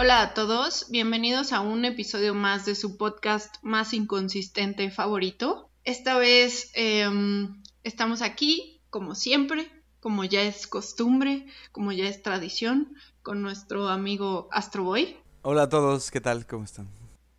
Hola a todos, bienvenidos a un episodio más de su podcast más inconsistente favorito. Esta vez em, estamos aquí, como siempre, como ya es costumbre, como ya es tradición, con nuestro amigo Astroboy. Hola a todos, ¿qué tal? ¿Cómo están?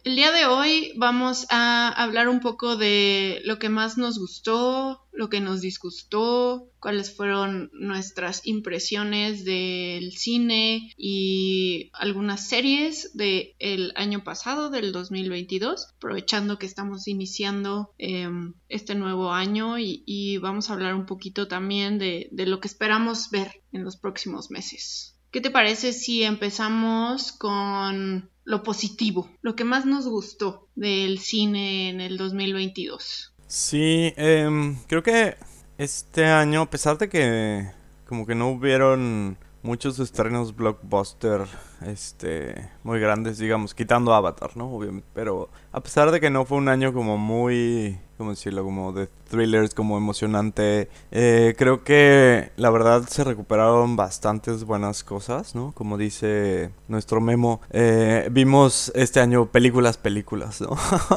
El día de hoy vamos a hablar un poco de lo que más nos gustó, lo que nos disgustó, cuáles fueron nuestras impresiones del cine y algunas series del año pasado, del 2022, aprovechando que estamos iniciando em, este nuevo año y, vamos a hablar un poquito también de lo que esperamos ver en los próximos meses. ¿Qué te parece si empezamos con lo positivo, lo que más nos gustó del cine en el 2022? Sí, em, creo que este año, a pesar de que como que no hubieron muchos estrenos blockbuster este muy grandes digamos quitando Avatar no obviamente pero a pesar de que no fue un año como muy cómo decirlo como de thrillers como emocionante eh, creo que la verdad se recuperaron bastantes buenas cosas no como dice nuestro memo eh, vimos este año películas películas no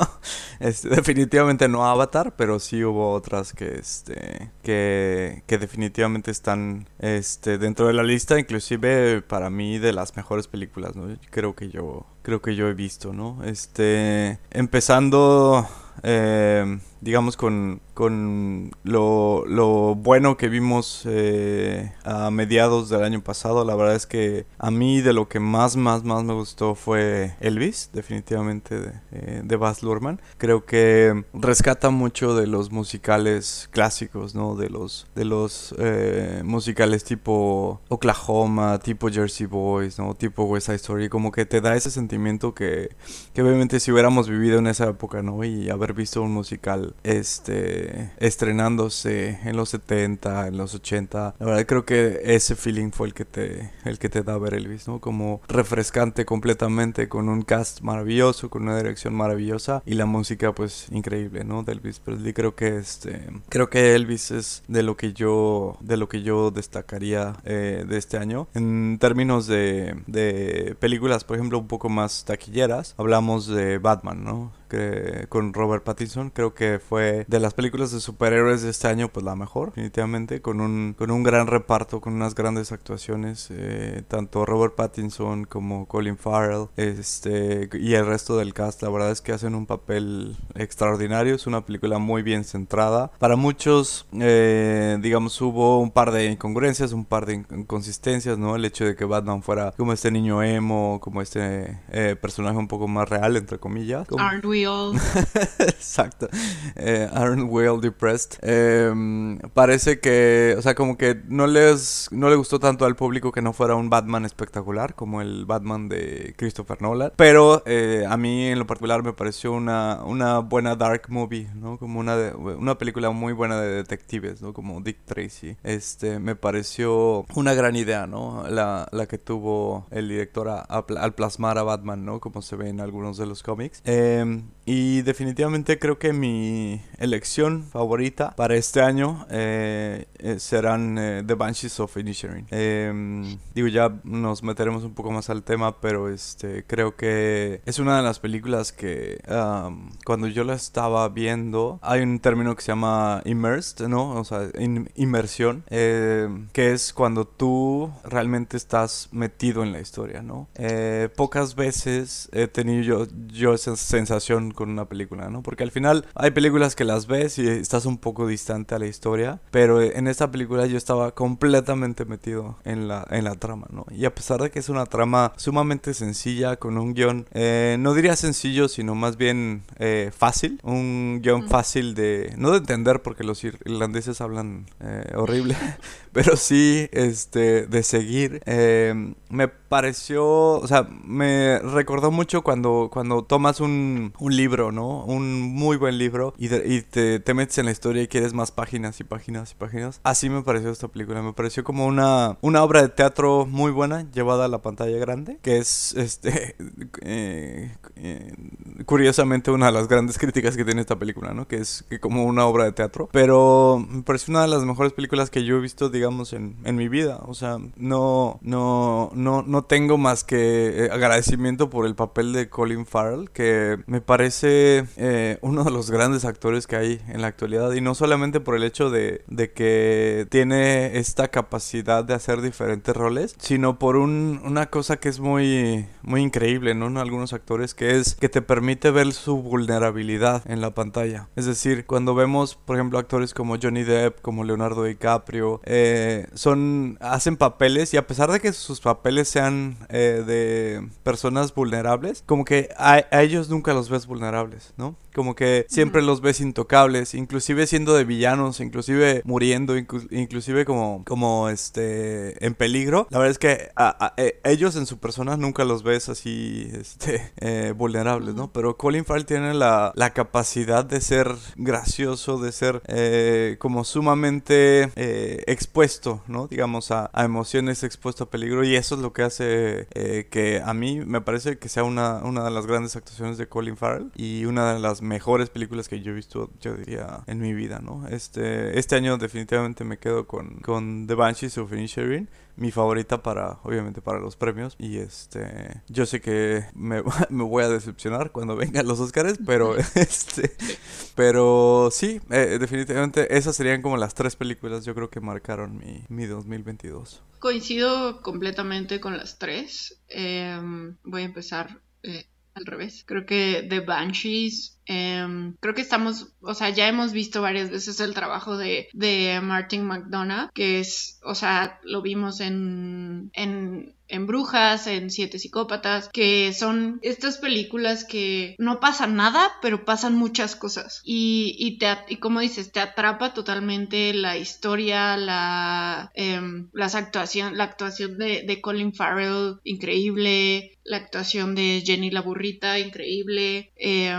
este, definitivamente no Avatar pero sí hubo otras que este que, que definitivamente están este dentro de la lista inclusive para mí de las mejores películas, ¿no? Creo que yo, creo que yo he visto, ¿no? Este, empezando, eh, digamos, con, con lo, lo, bueno que vimos eh, a mediados del año pasado. La verdad es que a mí de lo que más, más, más me gustó fue Elvis, definitivamente de, eh, de Baz Luhrmann. Creo que rescata mucho de los musicales clásicos, ¿no? De los, de los eh, musicales tipo Oklahoma, tipo Jersey Boys, ¿no? Tipo West Side Story. Como que te da ese sentimiento que, que obviamente si hubiéramos vivido en esa época, ¿no? Y haber visto un musical este, estrenándose en los 70, en los 80. La verdad creo que ese feeling fue el que te, el que te da ver Elvis, ¿no? Como refrescante completamente, con un cast maravilloso, con una dirección maravillosa y la música pues increíble, ¿no? De Elvis Presley. Creo que este, creo que Elvis es de lo que yo, de lo que yo destacaría eh, de este año. En términos de, de películas, por ejemplo, un poco más taquilleras, hablamos de Batman, ¿no? Con Robert Pattinson. Creo que fue de las películas de superhéroes de este año, pues la mejor, definitivamente, con un, con un gran reparto, con unas grandes actuaciones, eh, tanto Robert Pattinson como Colin Farrell, este, y el resto del cast, la verdad es que hacen un papel extraordinario, es una película muy bien centrada. Para muchos, eh, digamos, hubo un par de incongruencias, un par de inconsistencias, ¿no? El hecho de que Batman fuera como este niño emo, como este eh, personaje un poco más real, entre comillas. Aren't we Exacto. Eh, aren't we all depressed? Em, parece que, o sea, como que no les no le gustó tanto al público que no fuera un Batman espectacular como el Batman de Christopher Nolan. Pero eh, a mí en lo particular me pareció una, una buena dark movie, ¿no? Como una, una película muy buena de detectives, ¿no? Como Dick Tracy. Este, me pareció una gran idea, ¿no? La, la que tuvo el director al plasmar a Batman, ¿no? Como se ve en algunos de los cómics. Eh, y definitivamente creo que mi elección favorita para este año eh, eh, serán eh, The Banshees of Inisherin. Em, digo, ya nos meteremos un poco más al tema, pero este creo que es una de las películas que cuando yo la estaba viendo, hay un término que se llama immersed, ¿no? O sea, inmersión, que es cuando tú realmente estás metido en la historia, ¿no? pocas veces he tenido yo, yo esa sensación con una película, ¿no? Porque al final hay películas que las ves y estás un poco distante a la historia, pero en esta película yo estaba completamente metido en la, en la trama, ¿no? Y a pesar de que es una trama sumamente sencilla, con un guion, eh, no diría sencillo, sino más bien eh, fácil, un guion fácil de, no de entender porque los irlandeses hablan eh, horrible, pero sí, este, de seguir. me pareció, o sea, me recordó mucho cuando, cuando tomas un, un libro, ¿no? Un muy buen libro y, te, te, metes en la historia y quieres más páginas y páginas y páginas. Así me pareció esta película. Me pareció como una, una obra de teatro muy buena llevada a la pantalla grande, que es, este, eh, eh, curiosamente una de las grandes críticas que tiene esta película, ¿no? Que es como una obra de teatro. Pero me pareció una de las mejores películas que yo he visto, digamos, digamos, en, en mi vida. O sea, no, no, no, no tengo más que eh, agradecimiento por el papel de Colin Farrell, que me parece eh, uno de los grandes actores que hay en la actualidad. Y no solamente por el hecho de, de que tiene esta capacidad de hacer diferentes roles, sino por un, una cosa que es muy, muy increíble, ¿no? En algunos actores, que es que te permite ver su vulnerabilidad en la pantalla. Es decir, cuando vemos, por ejemplo, actores como Johnny Depp, como Leonardo DiCaprio, eh, son, hacen papeles y a pesar de que sus papeles sean eh, de personas vulnerables, como que a, a ellos nunca los ves vulnerables, ¿no? Como que siempre los ves intocables, inclusive siendo de villanos, inclusive muriendo, inclusive como, como este, en peligro. La verdad es que a, e, ellos en su persona nunca los ves así, este, eh, vulnerables, ¿no? Pero Colin Farrell tiene la, la capacidad de ser gracioso, de ser eh, como sumamente eh, expuesto, ¿no? Digamos, a, emociones, expuesto a peligro. Y eso es lo que hace que a mí me parece que sea una, una de las grandes actuaciones de Colin Farrell y una de las mejores películas que yo he visto, yo diría, en mi vida, ¿no? Este, este año definitivamente me quedo con, con The Banshees of Inisherin, mi favorita para, obviamente, para los premios. Y este, yo sé que me, me voy a decepcionar cuando vengan los Oscars, pero este, pero sí, eh, definitivamente esas serían como las tres películas, yo creo que marcaron mi, mi 2022. Coincido completamente con las tres. Em, voy a empezar eh, al revés. Creo que The Banshees Em, creo que estamos, o sea, ya hemos visto varias veces el trabajo de, de Martin McDonough, que es, o sea, lo vimos en, en, en Brujas, en Siete Psicópatas, que son estas películas que no pasan nada, pero pasan muchas cosas. Y, y, te, y como dices, te atrapa totalmente la historia, la, eh, las actuación, la actuación de, de Colin Farrell, increíble, la actuación de Jenny la burrita, increíble. Eh,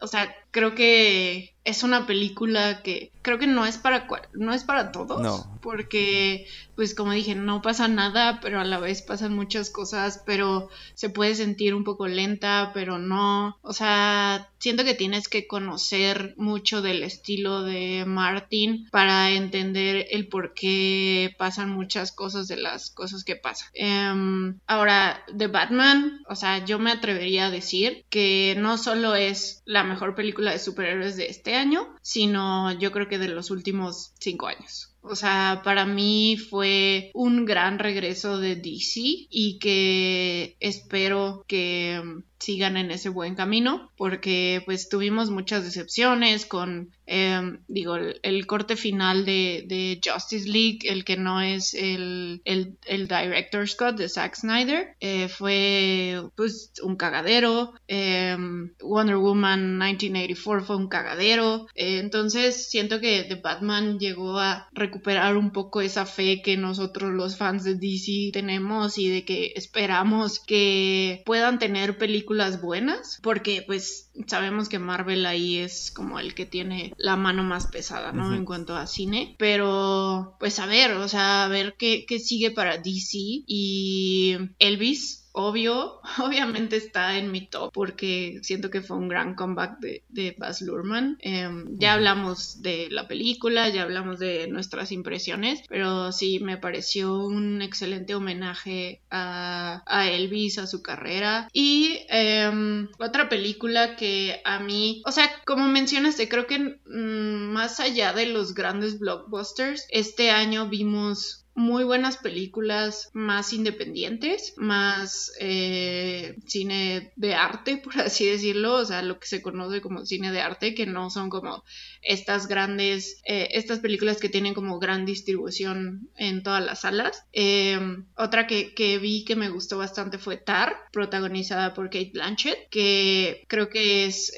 o sea, creo que es una película que creo que no es para no es para todos no. porque pues como dije no pasa nada pero a la vez pasan muchas cosas pero se puede sentir un poco lenta pero no o sea siento que tienes que conocer mucho del estilo de Martin para entender el por qué pasan muchas cosas de las cosas que pasan um, ahora de Batman o sea yo me atrevería a decir que no solo es la mejor película de superhéroes de este año, sino yo creo que de los últimos cinco años. O sea, para mí fue un gran regreso de DC y que espero que sigan en ese buen camino porque pues tuvimos muchas decepciones con em, digo el, corte final de, de, Justice League el que no es el, el, el director Scott de Zack Snyder eh, fue pues un cagadero em, Wonder Woman 1984 fue un cagadero eh, entonces siento que The Batman llegó a recuperar un poco esa fe que nosotros los fans de DC tenemos y de que esperamos que puedan tener películas buenas, porque pues sabemos que Marvel ahí es como el que tiene la mano más pesada, ¿no? En cuanto a cine, pero pues a ver, o sea, a ver qué, qué sigue para DC y Elvis obvio, obviamente está en mi top porque siento que fue un gran comeback de, de Baz Luhrmann. Em, ya hablamos de la película, ya hablamos de nuestras impresiones, pero sí me pareció un excelente homenaje a, a Elvis, a su carrera. Y em, otra película que a mí, o sea, como mencionaste, creo que mm, más allá de los grandes blockbusters, este año vimos muy buenas películas más independientes, más eh, cine de arte, por así decirlo, o sea, lo que se conoce como cine de arte, que no son como estas grandes, eh, estas películas que tienen como gran distribución en todas las salas. Eh, otra que, vi que me gustó bastante fue Tar, protagonizada por Kate Blanchett, que creo que es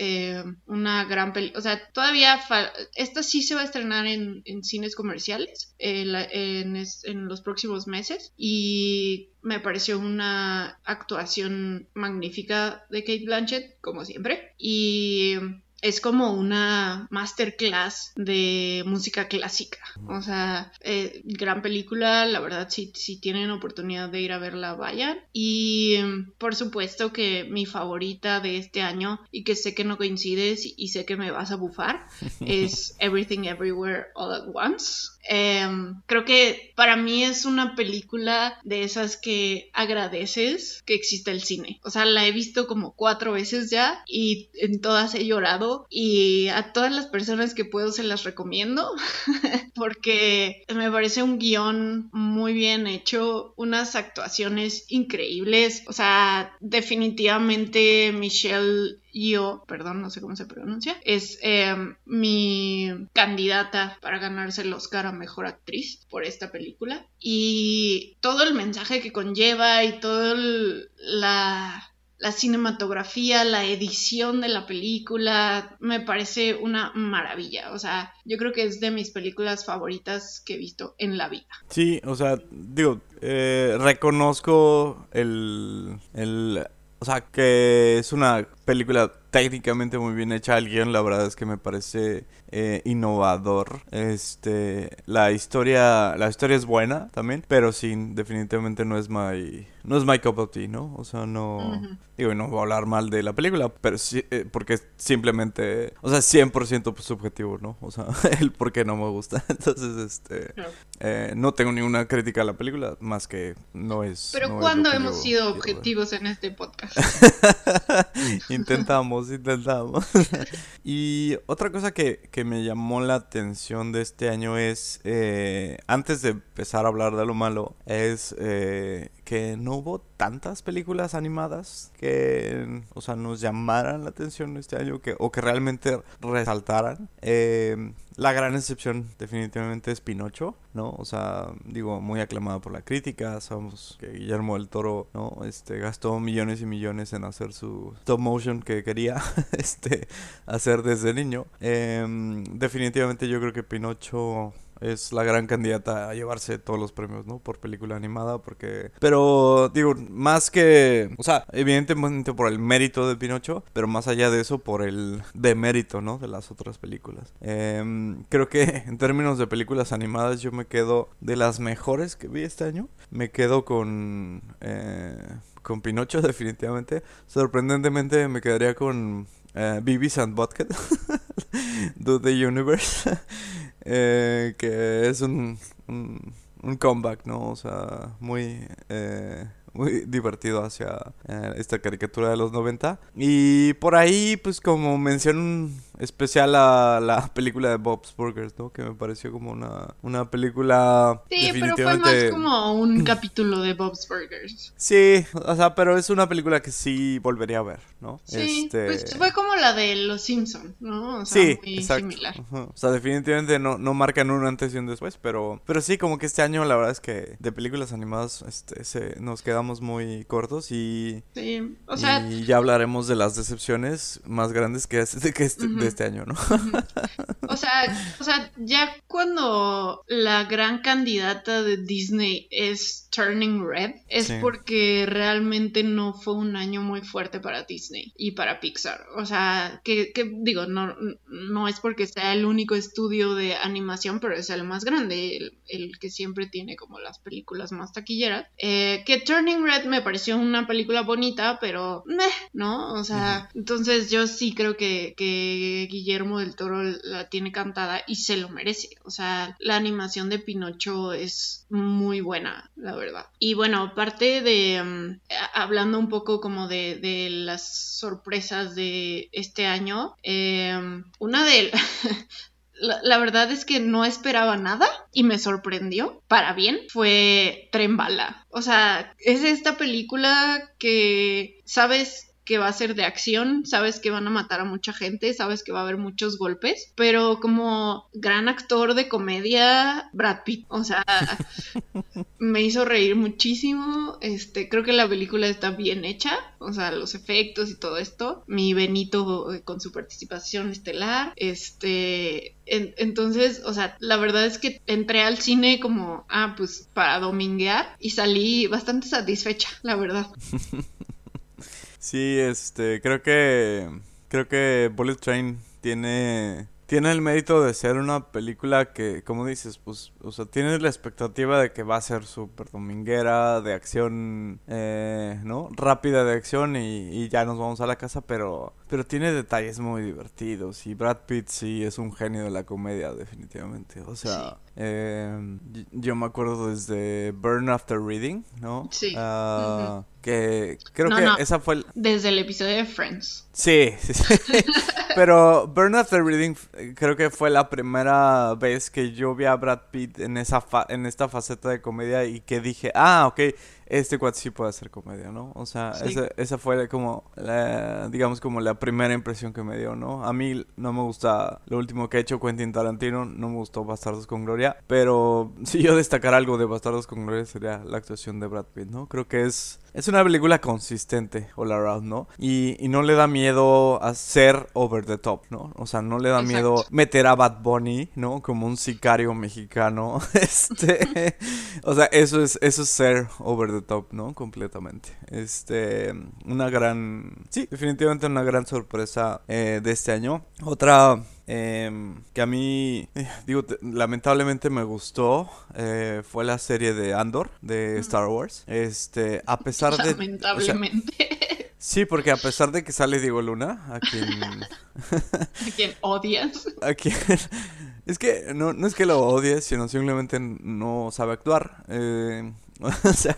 una gran película, o sea, todavía, esta sí se va a estrenar en, en cines comerciales, en, en los próximos meses y me pareció una actuación magnífica de Kate Blanchett, como siempre. Y es como una masterclass de música clásica. O sea, eh, gran película, la verdad, si, si tienen oportunidad de ir a verla, vayan. Y por supuesto que mi favorita de este año, y que sé que no coincides y sé que me vas a bufar, es Everything Everywhere All at Once. Em, creo que para mí es una película de esas que agradeces que existe el cine. O sea, la he visto como cuatro veces ya y en todas he llorado y a todas las personas que puedo se las recomiendo porque me parece un guion muy bien hecho, unas actuaciones increíbles. O sea, definitivamente Michelle yo, perdón, no sé cómo se pronuncia, es em, mi candidata para ganarse el Oscar a Mejor Actriz por esta película. Y todo el mensaje que conlleva y toda la, la cinematografía, la edición de la película, me parece una maravilla. O sea, yo creo que es de mis películas favoritas que he visto en la vida. Sí, o sea, digo, eh, reconozco el, el... O sea, que es una película técnicamente muy bien hecha. El guion, la verdad es que me parece eh, innovador. Este, la historia, la historia es buena también, pero sí, definitivamente no es my, no es my cup of tea, ¿no? O sea, no, digo, no voy a hablar mal de la película, pero sí, eh, porque simplemente, o sea, 100% subjetivo, ¿no? O sea, el por qué no me gusta. Entonces, este, eh, no tengo ninguna crítica a la película, más que no es. Pero ¿cuándo hemos sido objetivos en este podcast? intentamos, intentamos. y otra cosa que, que, me llamó la atención de este año es, eh, antes de empezar a hablar de lo malo, es eh, que no hubo tantas películas animadas que, o sea, nos llamaran la atención este año que, o que realmente resaltaran. Eh, la gran excepción definitivamente es Pinocho, ¿no? O sea, digo, muy aclamada por la crítica. Sabemos que Guillermo del Toro, ¿no? Este, gastó millones y millones en hacer su stop motion que quería este, hacer desde niño. Em, definitivamente yo creo que Pinocho es la gran candidata a llevarse todos los premios, ¿no? Por película animada, porque... Pero, digo, más que... O sea, evidentemente por el mérito de Pinocho, pero más allá de eso, por el demérito, ¿no? De las otras películas. Em, creo que en términos de películas animadas yo me quedo de las mejores que vi este año. Me quedo con... Eh, con Pinocho, definitivamente. Sorprendentemente me quedaría con uh, Beavis and. Do the Universe. Eh, que es un, un, comeback, ¿no? O sea, muy, eh, muy divertido hacia eh, esta caricatura de los 90. Y por ahí, pues como mención especial a la película de Bob's Burgers, ¿no? Que me pareció como una, una película... Sí, pero fue más como un capítulo de Bob's Burgers. Sí, o sea, pero es una película que sí volvería a ver, ¿no? Sí, este pues fue como la de Los Simpsons, ¿no? O sea, sí, muy similar. O sea, definitivamente no, no marcan un antes y un después, pero, pero sí, como que este año la verdad es que de películas animadas este, se, nos quedamos muy cortos y... Sí, o sea... Y ya hablaremos de las decepciones más grandes que, que este, este año, ¿no? o sea, o sea, ya cuando la gran candidata de Disney es Turning Red, es porque realmente no fue un año muy fuerte para Disney y para Pixar. O sea, que, digo, no, no es porque sea el único estudio de animación, pero es el más grande, el, que siempre tiene como las películas más taquilleras. Eh, que Turning Red me pareció una película bonita, pero meh, ¿no? O sea, entonces yo sí creo que, que Guillermo del Toro la tiene cantada y se lo merece. O sea, la animación de Pinocho es muy buena, la verdad. Y bueno, aparte de mm, hablando un poco como de, las sorpresas de este año, em, una de La, la, verdad es que no esperaba nada y me sorprendió para bien. Fue Tren Bala. O sea, es esta película que sabes que va a ser de acción, sabes que van a matar a mucha gente, sabes que va a haber muchos golpes, pero como gran actor de comedia, Brad Pitt, o sea, me hizo reír muchísimo, este, creo que la película está bien hecha, o sea, los efectos y todo esto, mi Benito eh, con su participación estelar, este, entonces, o sea, la verdad es que entré al cine como, ah, pues para dominguear y salí bastante satisfecha, la verdad. Sí, este, creo que creo que Bullet Train tiene tiene el mérito de ser una película que, como dices, pues, o sea, tienes la expectativa de que va a ser súper dominguera, de acción, eh, ¿no? Rápida de acción y, y, ya nos vamos a la casa, pero, pero tiene detalles muy divertidos y Brad Pitt sí es un genio de la comedia, definitivamente. O sea, eh, yo me acuerdo desde Burn After Reading, ¿no? Sí. Uh, que creo No, que no. esa fue... el- Desde el episodio de Friends. Sí, sí, sí. Pero Burn After Reading eh, creo que fue la primera vez que yo vi a Brad Pitt en esa fa- en esta faceta de comedia y que dije, ah, ok, este cuate sí puede hacer comedia, ¿no? O sea, Sí. esa, esa fue como, la- digamos, como la primera impresión que me dio, ¿no? A mí no me gusta lo último que ha hecho Quentin Tarantino, no me gustó Bastardos con Gloria, pero si yo destacara algo de Bastardos con Gloria sería la actuación de Brad Pitt, ¿no? Creo que es, es una película consistente all around, ¿no? Y, y no le da miedo a ser over the top, ¿no? O sea, no le da miedo meter a Bad Bunny, ¿no? Como un sicario mexicano. Este, o sea, eso es eso es ser over the top, ¿no? Completamente. Este, una gran, sí, definitivamente una gran sorpresa eh, de este año. Otra em, que a mí, digo, te- lamentablemente me gustó eh, fue la serie de Andor de Star Wars. Este, a pesar de, o sea, Lamentablemente. sí, porque a pesar de que sale Diego Luna, a quien ¿A quién odias? ¿A quién? Es que no, no es que lo odies, sino simplemente no sabe actuar. Eh, o sea,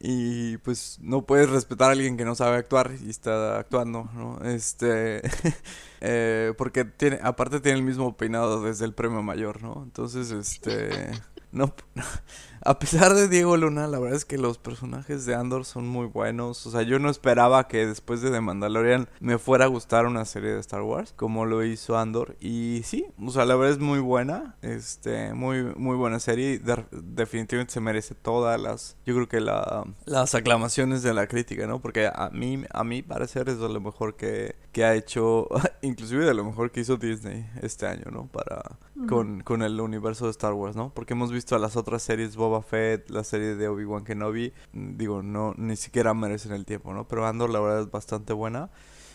y pues no puedes respetar a alguien que no sabe actuar y está actuando, ¿no? Este, eh, porque tiene, aparte tiene el mismo peinado desde el premio mayor, ¿no? Entonces, este, no, a pesar de Diego Luna, la verdad es que los personajes de Andor son muy buenos. O sea, yo no esperaba que después de The Mandalorian me fuera a gustar una serie de Star Wars como lo hizo Andor. Y sí, o sea, la verdad es muy buena. Este, muy, muy buena serie. de- definitivamente se merece todas las, yo creo que la, las aclamaciones de la crítica, ¿no? Porque a mí, a mí parecer es de lo mejor que, que ha hecho, inclusive de lo mejor que hizo Disney este año, ¿no? Para, con, con el universo de Star Wars, ¿no? Porque hemos visto a las otras series, Boba Fett, la serie de Obi-Wan Kenobi, digo, no, ni siquiera merecen el tiempo, ¿no? Pero Andor la verdad es bastante buena.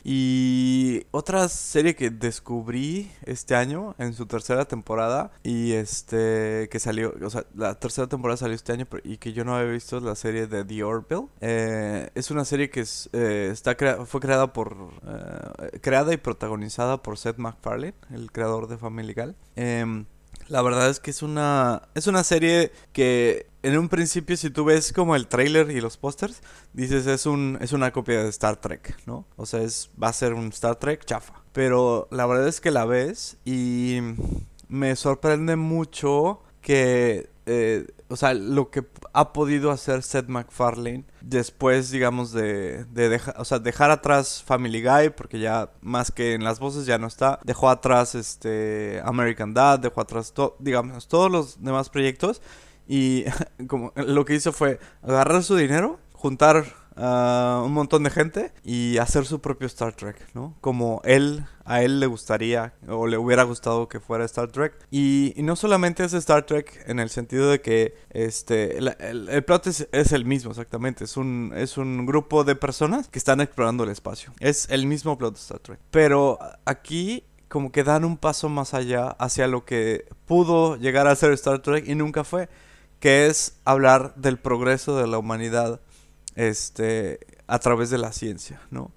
Y otra serie que descubrí este año en su tercera temporada y este que salió, o sea, la tercera temporada salió este año y que yo no había visto es la serie de The Orville. Eh, es una serie que es, eh, está crea- fue creada por eh, creada y protagonizada por Seth MacFarlane, el creador de Family Guy. La verdad es que es una es una serie que en un principio si tú ves como el trailer y los pósters dices es un es una copia de Star Trek, ¿no? O sea, es va a ser un Star Trek chafa. Pero la verdad es que la ves y me sorprende mucho que eh, o sea, lo que ha podido hacer Seth MacFarlane después, digamos, de, de dejar, o sea, dejar atrás Family Guy, porque ya más que en las voces ya no está, dejó atrás este American Dad, dejó atrás, to- digamos, todos los demás proyectos y como lo que hizo fue agarrar su dinero, juntar un montón de gente y hacer su propio Star Trek, ¿no? Como él, a él le gustaría o le hubiera gustado que fuera Star Trek. Y, no solamente es Star Trek en el sentido de que este la- el, el plot es, es el mismo exactamente, es un, es un grupo de personas que están explorando el espacio. Es el mismo plot de Star Trek. Pero aquí como que dan un paso más allá hacia lo que pudo llegar a ser Star Trek y nunca fue, que es hablar del progreso de la humanidad este a través de la ciencia, ¿no?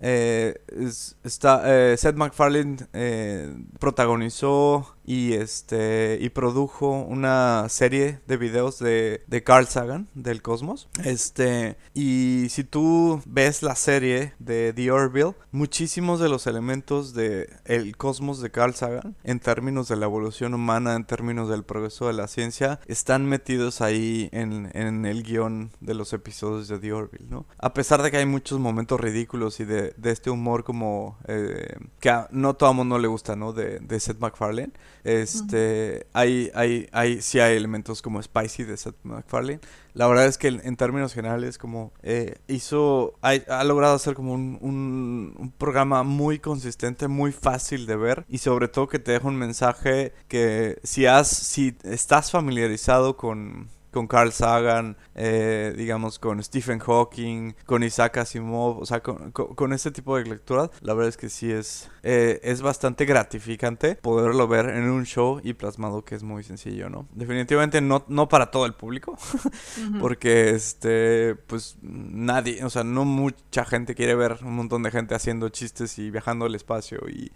Eh, es- está, eh, Seth MacFarlane eh, protagonizó y este y produjo una serie de videos de, de Carl Sagan del cosmos. Este y si tú ves la serie de The Orville muchísimos de los elementos de el cosmos de Carl Sagan en términos de la evolución humana en términos del progreso de la ciencia están metidos ahí en, en el guion de los episodios de The Orville no a pesar de que hay muchos momentos ridículos y de, de este humor como eh, que a no todo mundo le gusta no de, de Seth MacFarlane este, hay, hay, hay, sí hay elementos como spicy de Seth MacFarlane. La verdad es que en, en términos generales como eh, hizo, ha, ha logrado hacer como un, un, un programa muy consistente, muy fácil de ver y sobre todo que te deja un mensaje que si has, si estás familiarizado con con Carl Sagan, eh, digamos, con Stephen Hawking, con Isaac Asimov, o sea, con, con, este tipo de lecturas, la verdad es que sí es, eh, es bastante gratificante poderlo ver en un show y plasmado que es muy sencillo, ¿no? Definitivamente no, no para todo el público, porque, este, pues, nadie, o sea, no mucha gente quiere ver un montón de gente haciendo chistes y viajando al espacio y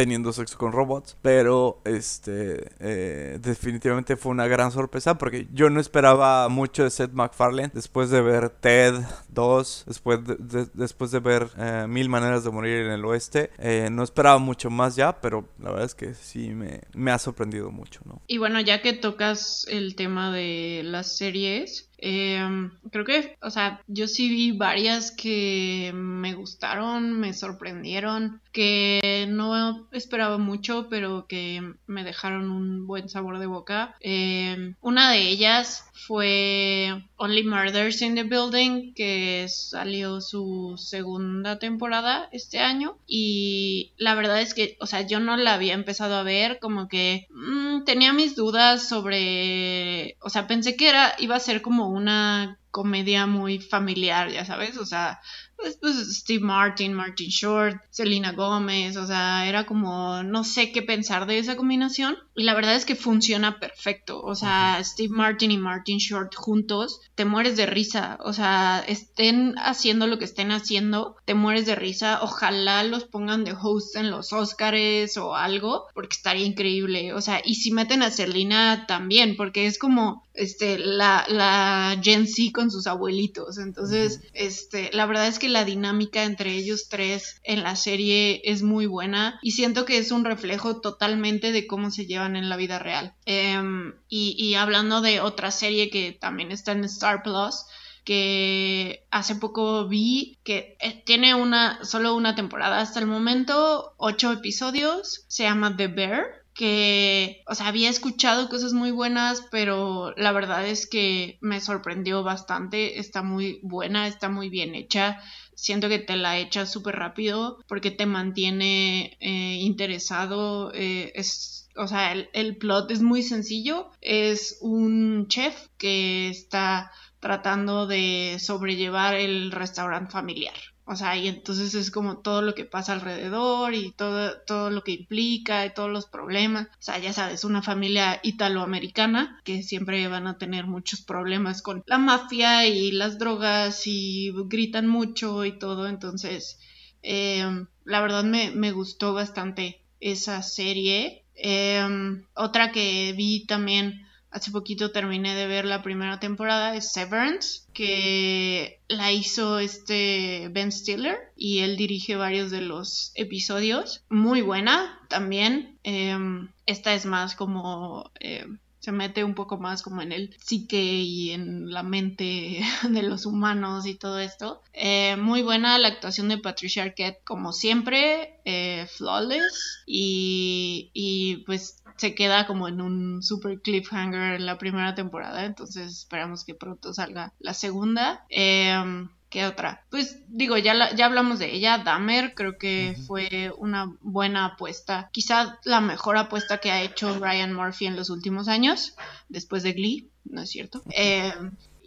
teniendo sexo con robots, pero este eh, definitivamente fue una gran sorpresa porque yo no esperaba mucho de Seth MacFarlane después de ver Ted 2, después de, después de ver eh, Mil Maneras de Morir en el Oeste, eh, no esperaba mucho más ya, pero la verdad es que sí me, me ha sorprendido mucho, ¿no? Y bueno, ya que tocas el tema de las series, Em, creo que, o sea, yo sí vi varias que me gustaron, me sorprendieron, que no esperaba mucho, pero que me dejaron un buen sabor de boca. Em, una de ellas fue Only Murders in the Building, que salió su segunda temporada este año. Y la verdad es que, o sea, yo no la había empezado a ver, como que mm, tenía mis dudas sobre, o sea, pensé que era, iba a ser como una comedia muy familiar, ya sabes, o sea, pues, pues, Steve Martin, Martin Short, Selena Gómez, o sea, era como no sé qué pensar de esa combinación. Y la verdad es que funciona perfecto, o sea, Steve Martin y Martin Short juntos, te mueres de risa, o sea, estén haciendo lo que estén haciendo, te mueres de risa, ojalá los pongan de host en los Oscars o algo, porque estaría increíble, o sea, y si meten a Selena también, porque es como este la, la Gen Z con sus abuelitos, entonces, este, la verdad es que la dinámica entre ellos tres en la serie es muy buena y siento que es un reflejo totalmente de cómo se llevan en la vida real. Em, y, hablando de otra serie que también está en Star Plus, que hace poco vi que eh, tiene una solo una temporada hasta el momento, ocho episodios, se llama The Bear que, o sea, había escuchado cosas muy buenas, pero la verdad es que me sorprendió bastante, está muy buena, está muy bien hecha, siento que te la echa súper rápido porque te mantiene eh, interesado. Eh, es, o sea, el, el plot es muy sencillo. Es un chef que está tratando de sobrellevar el restaurante familiar. O sea, y entonces es como todo lo que pasa alrededor y todo, todo lo que implica y todos los problemas. O sea, ya sabes, una familia italoamericana que siempre van a tener muchos problemas con la mafia y las drogas y gritan mucho y todo. Entonces, eh, la verdad me, me, gustó bastante esa serie. Eh, otra que vi también Hace poquito terminé de ver la primera temporada de Severance, que la hizo este Ben Stiller y él dirige varios de los episodios. Muy buena también. Em, esta es más como... Em, se mete un poco más como en el psique y en la mente de los humanos y todo esto. Eh, muy buena la actuación de Patricia Arquette, como siempre, eh, flawless y, y pues se queda como en un super cliffhanger en la primera temporada, entonces esperamos que pronto salga la segunda. Em, ¿Qué otra? Pues digo, ya, ya hablamos de ella, Dahmer, creo que fue una buena apuesta, quizá la mejor apuesta que ha hecho Ryan Murphy en los últimos años, después de Glee, ¿no es cierto?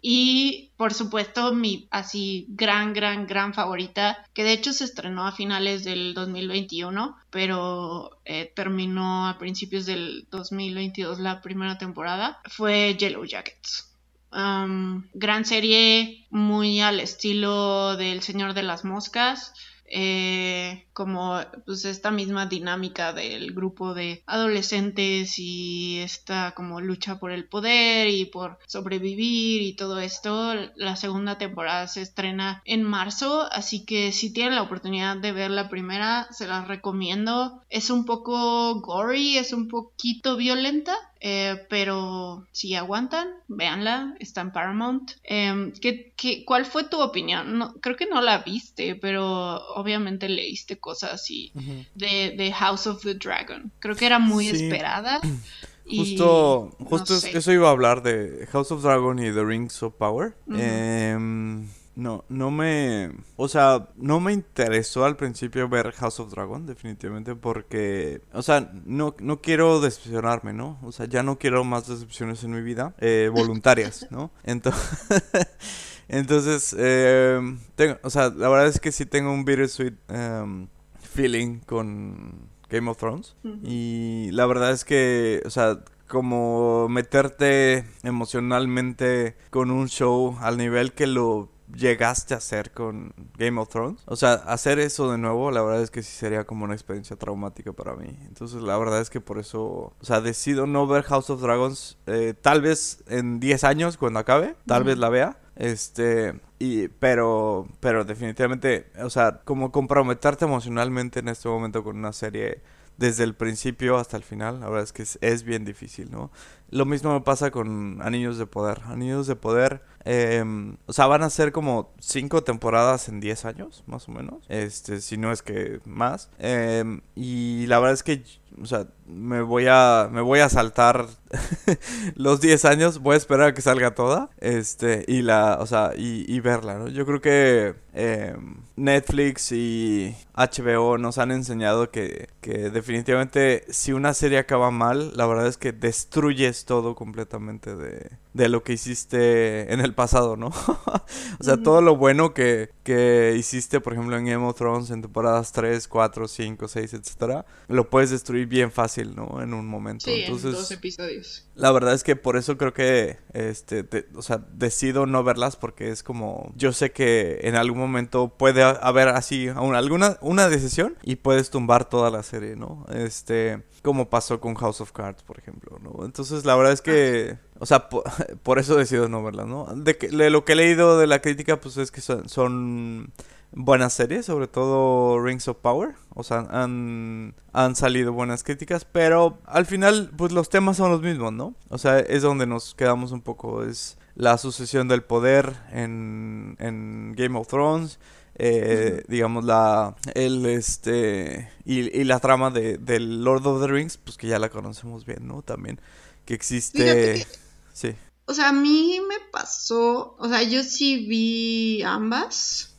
Y por supuesto, mi así gran, gran, gran favorita, que de hecho se estrenó a finales del 2021, pero eh, terminó a principios del 2022 la primera temporada, fue Yellow Jackets. Um, gran serie muy al estilo del Señor de las Moscas. Eh, como pues esta misma dinámica del grupo de adolescentes y esta como lucha por el poder y por sobrevivir y todo esto. La segunda temporada se estrena en marzo, así que si tienen la oportunidad de ver la primera, se las recomiendo. Es un poco gory, es un poquito violenta, eh, pero si aguantan, véanla, está en Paramount. Eh, ¿qué, qué, cuál fue tu opinión? No, creo que no la viste, pero obviamente leíste cosas y de, House of the Dragon. Creo que era muy esperada. Justo, justo eso iba a hablar de House of Dragon y The Rings of Power. Em, no, no me, o sea, no me interesó al principio ver House of Dragon, definitivamente, porque, o sea, no, no quiero decepcionarme, ¿no? O sea, ya no quiero más decepciones en mi vida, eh, voluntarias, ¿no? Entonces, entonces, eh, tengo, o sea, la verdad es que sí tengo un bittersweet um, feeling con Game of Thrones. Y la verdad es que, o sea, como meterte emocionalmente con un show al nivel que lo llegaste a hacer con Game of Thrones. O sea, hacer eso de nuevo, la verdad es que sí sería como una experiencia traumática para mí. Entonces, la verdad es que por eso, o sea, decido no ver House of Dragons. Eh, tal vez en 10 años, cuando acabe, tal vez la vea. Este, y, pero, pero definitivamente, o sea, como comprometerte emocionalmente en este momento con una serie desde el principio hasta el final, la verdad es que es, es bien difícil, ¿no? Lo mismo me pasa con Anillos de Poder. Anillos de Poder, eh, o sea, van a ser como cinco temporadas en 10 años, más o menos. Este, si no es que más. Eh, y la verdad es que, o sea, me voy a, me voy a saltar los 10 años. Voy a esperar a que salga toda. Este, y la, o sea, y, verla, ¿no? Yo creo que eh, Netflix y HBO nos han enseñado que, que definitivamente si una serie acaba mal, la verdad es que destruyes todo completamente de, de lo que hiciste en el pasado, ¿no? o sea, todo lo bueno que, que hiciste, por ejemplo, en Game of Thrones en temporadas 3, 4, 5, 6, etcétera, lo puedes destruir bien fácil, ¿no? En un momento. Sí, Entonces, en dos episodios. La verdad es que por eso creo que, este, o sea, decido no verlas porque es como, yo sé que en algún momento puede haber así alguna una decisión y puedes tumbar toda la serie, ¿no? Este, como pasó con House of Cards, por ejemplo, ¿no? Entonces, la verdad es que, o sea, por, eso decido no verlas, ¿no? De, que, lo que he leído de la crítica, pues es que son, son buenas series, sobre todo Rings of Power. O sea, han, han salido buenas críticas, pero al final, pues los temas son los mismos, ¿no? O sea, es donde nos quedamos un poco, es la sucesión del poder en, en Game of Thrones eh, digamos la el este y, y la trama de del Lord of the Rings pues que ya la conocemos bien no también que existe sí o sea a mí me pasó o sea yo sí vi ambas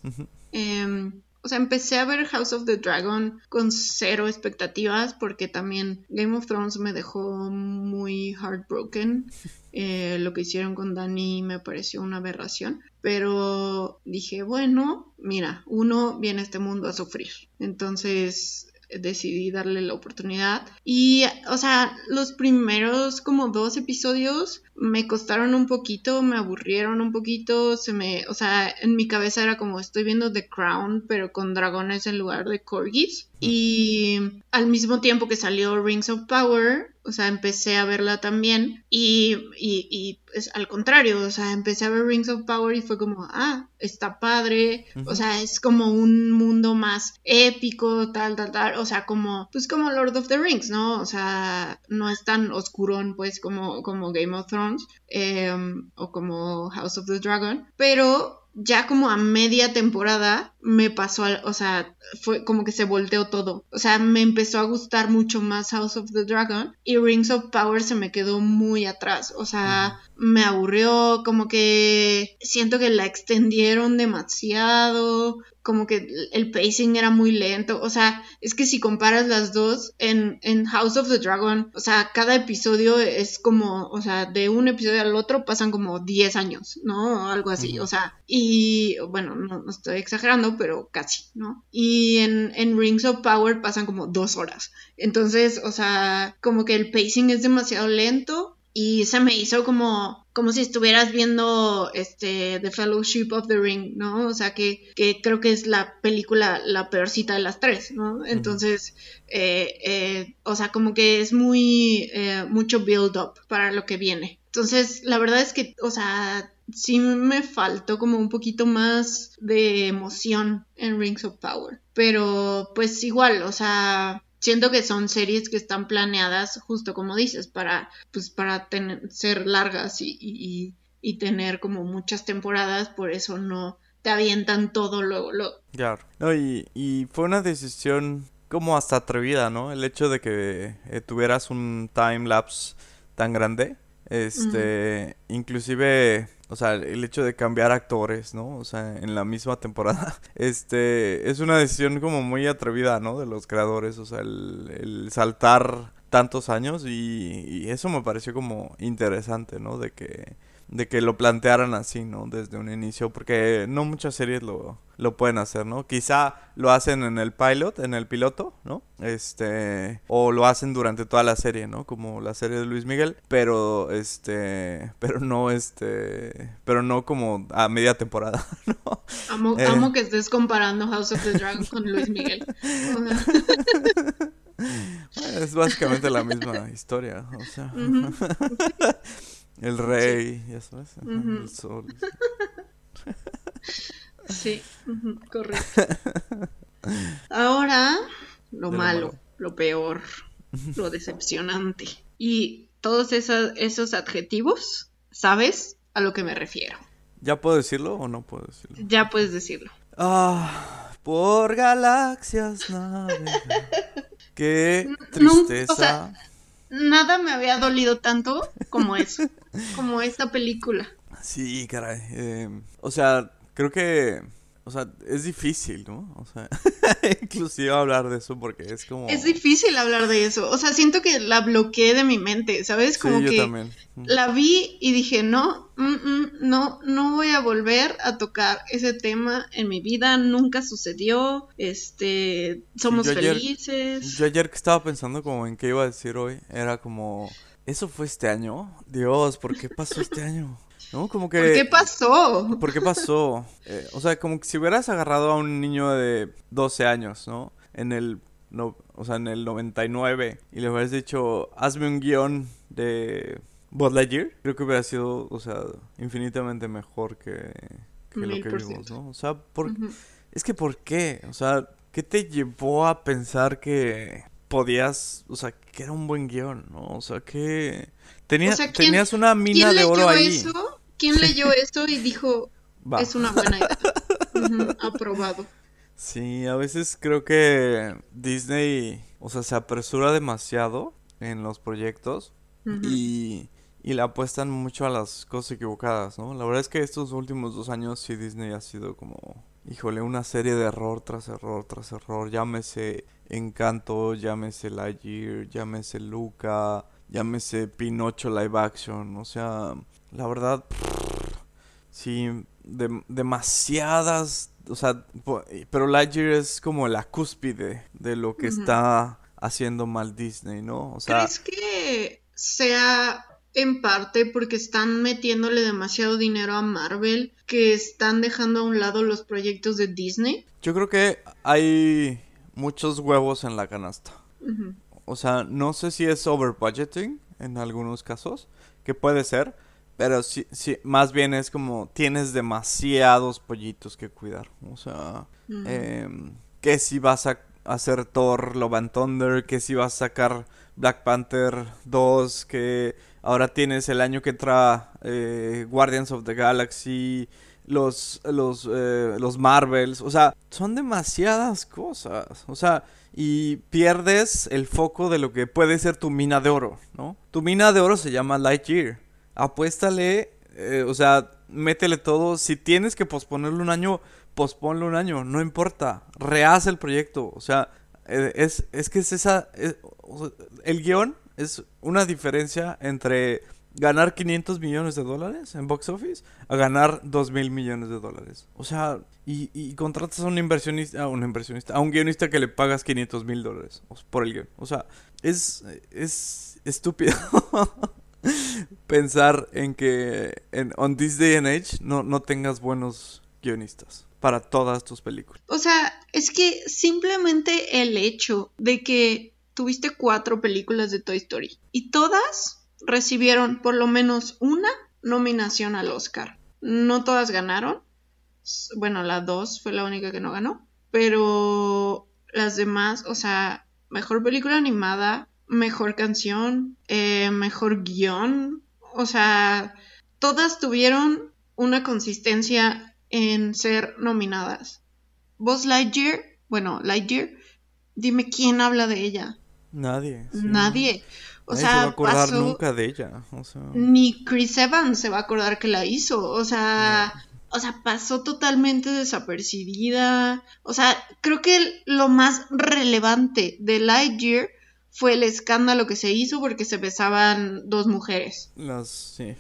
o sea, empecé a ver House of the Dragon con cero expectativas porque también Game of Thrones me dejó muy heartbroken. Eh, lo que hicieron con Dani me pareció una aberración. Pero dije, bueno, mira, uno viene a este mundo a sufrir. Entonces decidí darle la oportunidad. Y, o sea, los primeros como dos episodios me costaron un poquito, me aburrieron un poquito, se me, o sea, en mi cabeza era como estoy viendo The Crown, pero con dragones en lugar de corgis. Y al mismo tiempo que salió Rings of Power, o sea, empecé a verla también y, y, y es al contrario, o sea, empecé a ver Rings of Power y fue como, ah, está padre, o sea, es como un mundo más épico, tal, tal, tal, o sea, como, pues como Lord of the Rings, ¿no? O sea, no es tan oscurón, pues, como, como Game of Thrones em, o como House of the Dragon, pero ya como a media temporada me pasó, o sea, fue como que se volteó todo. O sea, me empezó a gustar mucho más House of the Dragon y Rings of Power se me quedó muy atrás. O sea, me aburrió, como que siento que la extendieron demasiado como que el pacing era muy lento. O sea, es que si comparas las dos en, en, House of the Dragon, o sea, cada episodio es como, o sea, de un episodio al otro pasan como 10 años, ¿no? Algo así. O sea, y bueno, no, estoy exagerando, pero casi, ¿no? Y en, en Rings of Power pasan como dos horas. Entonces, o sea, como que el pacing es demasiado lento y se me hizo como, como si estuvieras viendo este The Fellowship of the Ring, ¿no? O sea que, que creo que es la película la peorcita de las tres, ¿no? Entonces, eh, eh, o sea, como que es muy, eh, mucho build up para lo que viene. Entonces, la verdad es que, o sea, sí me faltó como un poquito más de emoción en Rings of Power. Pero, pues igual, o sea, siento que son series que están planeadas justo como dices para pues para tener, ser largas y, y, tener como muchas temporadas por eso no te avientan todo luego luego claro. No y, y fue una decisión como hasta atrevida no el hecho de que eh, tuvieras un time lapse tan grande este, inclusive o sea, el hecho de cambiar actores, ¿no? O sea, en la misma temporada. Este, es una decisión como muy atrevida, ¿no? De los creadores, o sea, el, el saltar tantos años y, y eso me pareció como interesante, ¿no? De que de que lo plantearan así, ¿no? Desde un inicio, porque no muchas series lo, lo pueden hacer, ¿no? Quizá lo hacen en el pilot, en el piloto, ¿no? Este, o lo hacen durante toda la serie, ¿no? Como la serie de Luis Miguel, pero este, pero no este, pero no como a media temporada, ¿no? Amo, Eh. amo que estés comparando House of the Dragon con Luis Miguel. Es básicamente la misma historia, o sea. El rey, ya sabes, ajá, el sol. Sí, correcto. Ahora, lo malo, lo peor, lo decepcionante. Y todos esos, esos adjetivos, ¿sabes a lo que me refiero? ¿Ya puedo decirlo o no puedo decirlo? Ya puedes decirlo. Ah, por galaxias navega. Qué No, o tristeza. sea- Nada me había dolido tanto como eso, como esta película. Sí, caray. eh, o sea, creo que, o sea, es difícil, ¿no? O sea, inclusive hablar de eso porque es como. Es difícil hablar de eso. O sea, siento que la bloqueé de mi mente, ¿sabes? Sí, Como yo que también. la vi y dije, no, mm, mm, no, no voy a volver a tocar ese tema en mi vida, nunca sucedió, este, somos yo ayer- felices. Yo ayer que estaba pensando como en qué iba a decir hoy, era como, ¿eso fue este año? Dios, ¿por qué pasó este año? ¿No? Como que... ¿Por qué pasó? ¿Por qué pasó? Eh, o sea, como que si hubieras agarrado a un niño de 12 años, ¿no? En el, no, o sea, en el 99 y le hubieras dicho, hazme un guion de Buzz Lightyear, creo que hubiera sido, o sea, infinitamente mejor que, que lo que vimos. ¿no? O sea, por, es que ¿por qué? O sea, ¿qué te llevó a pensar que podías, o sea, que era un buen guion, ¿no? O sea, que tenía, O sea, ¿quién- tenías una mina ¿Quién de oro ahí. eso? ¿Quién leyó eso y dijo, Va. es una buena idea? Aprobado. Sí, a veces creo que Disney, o sea, se apresura demasiado en los proyectos y, y le apuestan mucho a las cosas equivocadas, ¿no? La verdad es que estos últimos dos años sí Disney ha sido como, híjole, una serie de error tras error tras error. Llámese Encanto, llámese Lightyear, llámese Luca, llámese Pinocho live action, o sea, la verdad, sí, de- demasiadas, o sea, po- pero Lightyear es como la cúspide de lo que está haciendo mal Disney, ¿no? O sea, ¿Crees que sea en parte porque están metiéndole demasiado dinero a Marvel que están dejando a un lado los proyectos de Disney? yo creo que hay muchos huevos en la canasta. O sea, no sé si es over budgeting en algunos casos, que puede ser, pero sí, sí, más bien es como tienes demasiados pollitos que cuidar. O sea, em, que si vas a hacer Thor, Love and Thunder, que si vas a sacar Black Panther 2, que ahora tienes el año que entra eh, Guardians of the Galaxy, los, los, eh, los Marvels, o sea, son demasiadas cosas, o sea, y pierdes el foco de lo que puede ser tu mina de oro, ¿no? Tu mina de oro se llama Lightyear, apuéstale, eh, o sea, métele todo, si tienes que posponerlo un año, posponlo un año, no importa, rehaz el proyecto, o sea, eh, es, es que es esa, es- el guion es una diferencia entre ganar 500 millones de dólares en box office a ganar 2 mil millones de dólares. O sea, y, y contratas a un inversionista, a un inversionista, a un guionista que le pagas 500 mil dólares por el guion. O sea, es, es estúpido pensar en que en on this day and age no, no tengas buenos guionistas para todas tus películas. O sea, es que simplemente el hecho de que tuviste cuatro películas de Toy Story y todas recibieron por lo menos una nominación al Oscar. No todas ganaron. Bueno, la dos fue la única que no ganó. Pero las demás, o sea, mejor película animada, mejor canción, eh, mejor guion. O sea, todas tuvieron una consistencia en ser nominadas. Buzz Lightyear, bueno, Lightyear, dime quién habla de ella. Nadie. sí. Nadie. O Nadie sea, se va a acordar pasó- nunca de ella. O sea, Ni Chris Evans se va a acordar que la hizo. O sea, o sea, pasó totalmente desapercibida. O sea, creo que lo más relevante de Lightyear fue el escándalo que se hizo porque se besaban dos mujeres. las sí.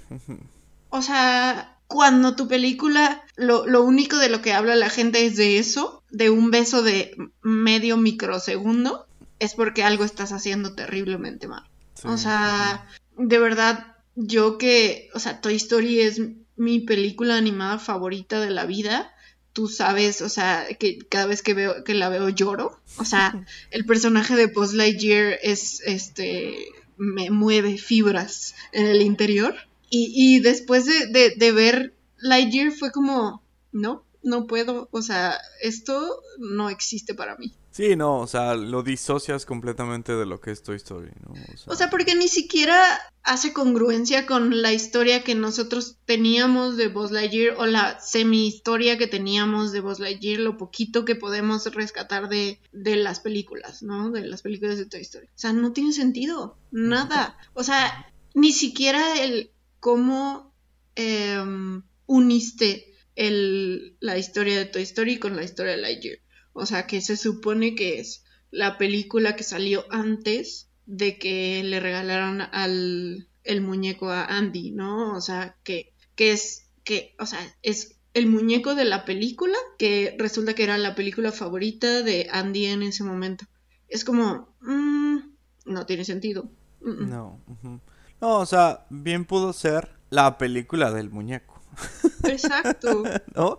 O sea, cuando tu película, lo, lo único de lo que habla la gente es de eso, de un beso de medio microsegundo, es porque algo estás haciendo terriblemente mal. Sí. O sea, de verdad, yo que, o sea, Toy Story es mi película animada favorita de la vida. Tú sabes, o sea, que cada vez que veo que la veo lloro. O sea, el personaje de Buzz Lightyear es este me mueve fibras en el interior. Y, y después de, de- de ver Lightyear fue como, no, no puedo, o sea, esto no existe para mí. Sí, no, o sea, lo disocias completamente de lo que es Toy Story, ¿no? O sea, porque ni siquiera hace congruencia con la historia que nosotros teníamos de Buzz Lightyear o la semi-historia que teníamos de Buzz Lightyear, lo poquito que podemos rescatar de, de las películas, ¿no? De las películas de Toy Story. O sea, no tiene sentido, nada. O sea, ni siquiera el cómo em, uniste el, la historia de Toy Story con la historia de Lightyear. O sea, que se supone que es la película que salió antes de que le regalaron al el muñeco a Andy, ¿no? O sea, que, que es, que, o sea, es el muñeco de la película, que resulta que era la película favorita de Andy en ese momento. Es como, mm, no tiene sentido. No, no, o sea, bien pudo ser la película del muñeco, Exacto. ¿no?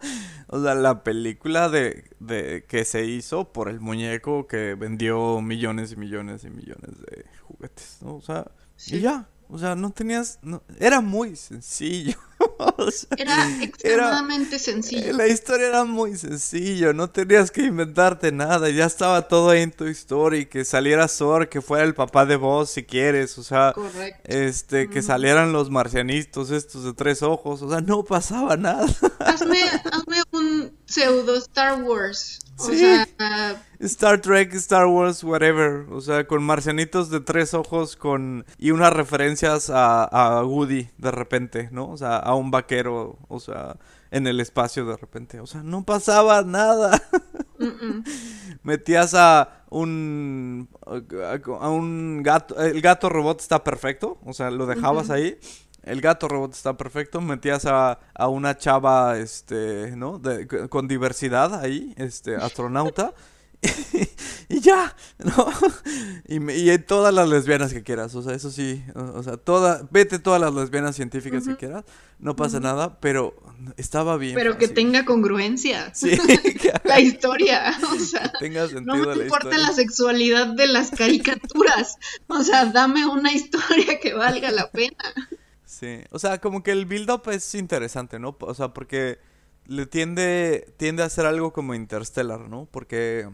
O sea, la película de, de que se hizo por el muñeco que vendió millones y millones y millones de juguetes, ¿no? O sea, Sí. y ya, o sea, no tenías, no- era muy sencillo. o sea, Era extremadamente sencillo. La historia era muy sencillo, no tenías que inventarte nada, ya estaba todo ahí en tu historia, que saliera Zor, que fuera el papá de vos si quieres, o sea, Correcto. este, que salieran los marcianitos estos de tres ojos, o sea, no pasaba nada. Hazme, hazme un pseudo Star Wars. O Sí. sea, Star Trek, Star Wars, whatever, o sea, con marcianitos de tres ojos con y unas referencias a, a Woody de repente, ¿no? O sea, a un vaquero, o sea, en el espacio de repente, o sea, no pasaba nada. mm, mm. metías a un a un gato el gato robot está perfecto o sea lo dejabas ahí el gato robot está perfecto metías a, a una chava este no De- con diversidad ahí este astronauta y ya no y, y todas las lesbianas que quieras o sea eso sí o, o sea toda vete todas las lesbianas científicas que quieras no pasa nada pero estaba bien pero que tenga congruencia. sí La historia. O sea, tenga sentido no me la importa historia. la sexualidad de las caricaturas. O sea, dame una historia que valga la pena. Sí, o sea, como que el build-up es interesante, ¿no? O sea, porque le tiende, tiende a ser algo como Interstellar, ¿no? Porque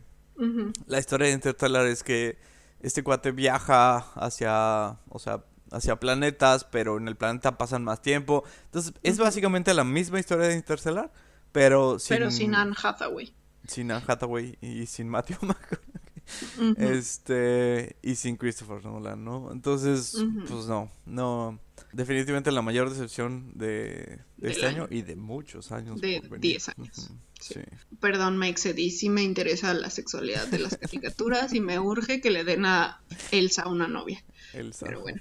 la historia de Interstellar es que este cuate viaja hacia, o sea, hacia planetas, pero en el planeta pasan más tiempo. Entonces, es básicamente la misma historia de Interstellar, pero sin, Pero sin Anne Hathaway. sin Anne Hathaway y sin Matthew McConaughey. Este, y sin Christopher Nolan, ¿no? Entonces, pues no, no. Definitivamente la mayor decepción de, este año. año. y de muchos años. De por venir. 10 años. Ujú, Sí. Sí. Perdón, me excedí. Sí me interesa la sexualidad de las caricaturas y me urge que le den a Elsa una novia. El Pero bueno.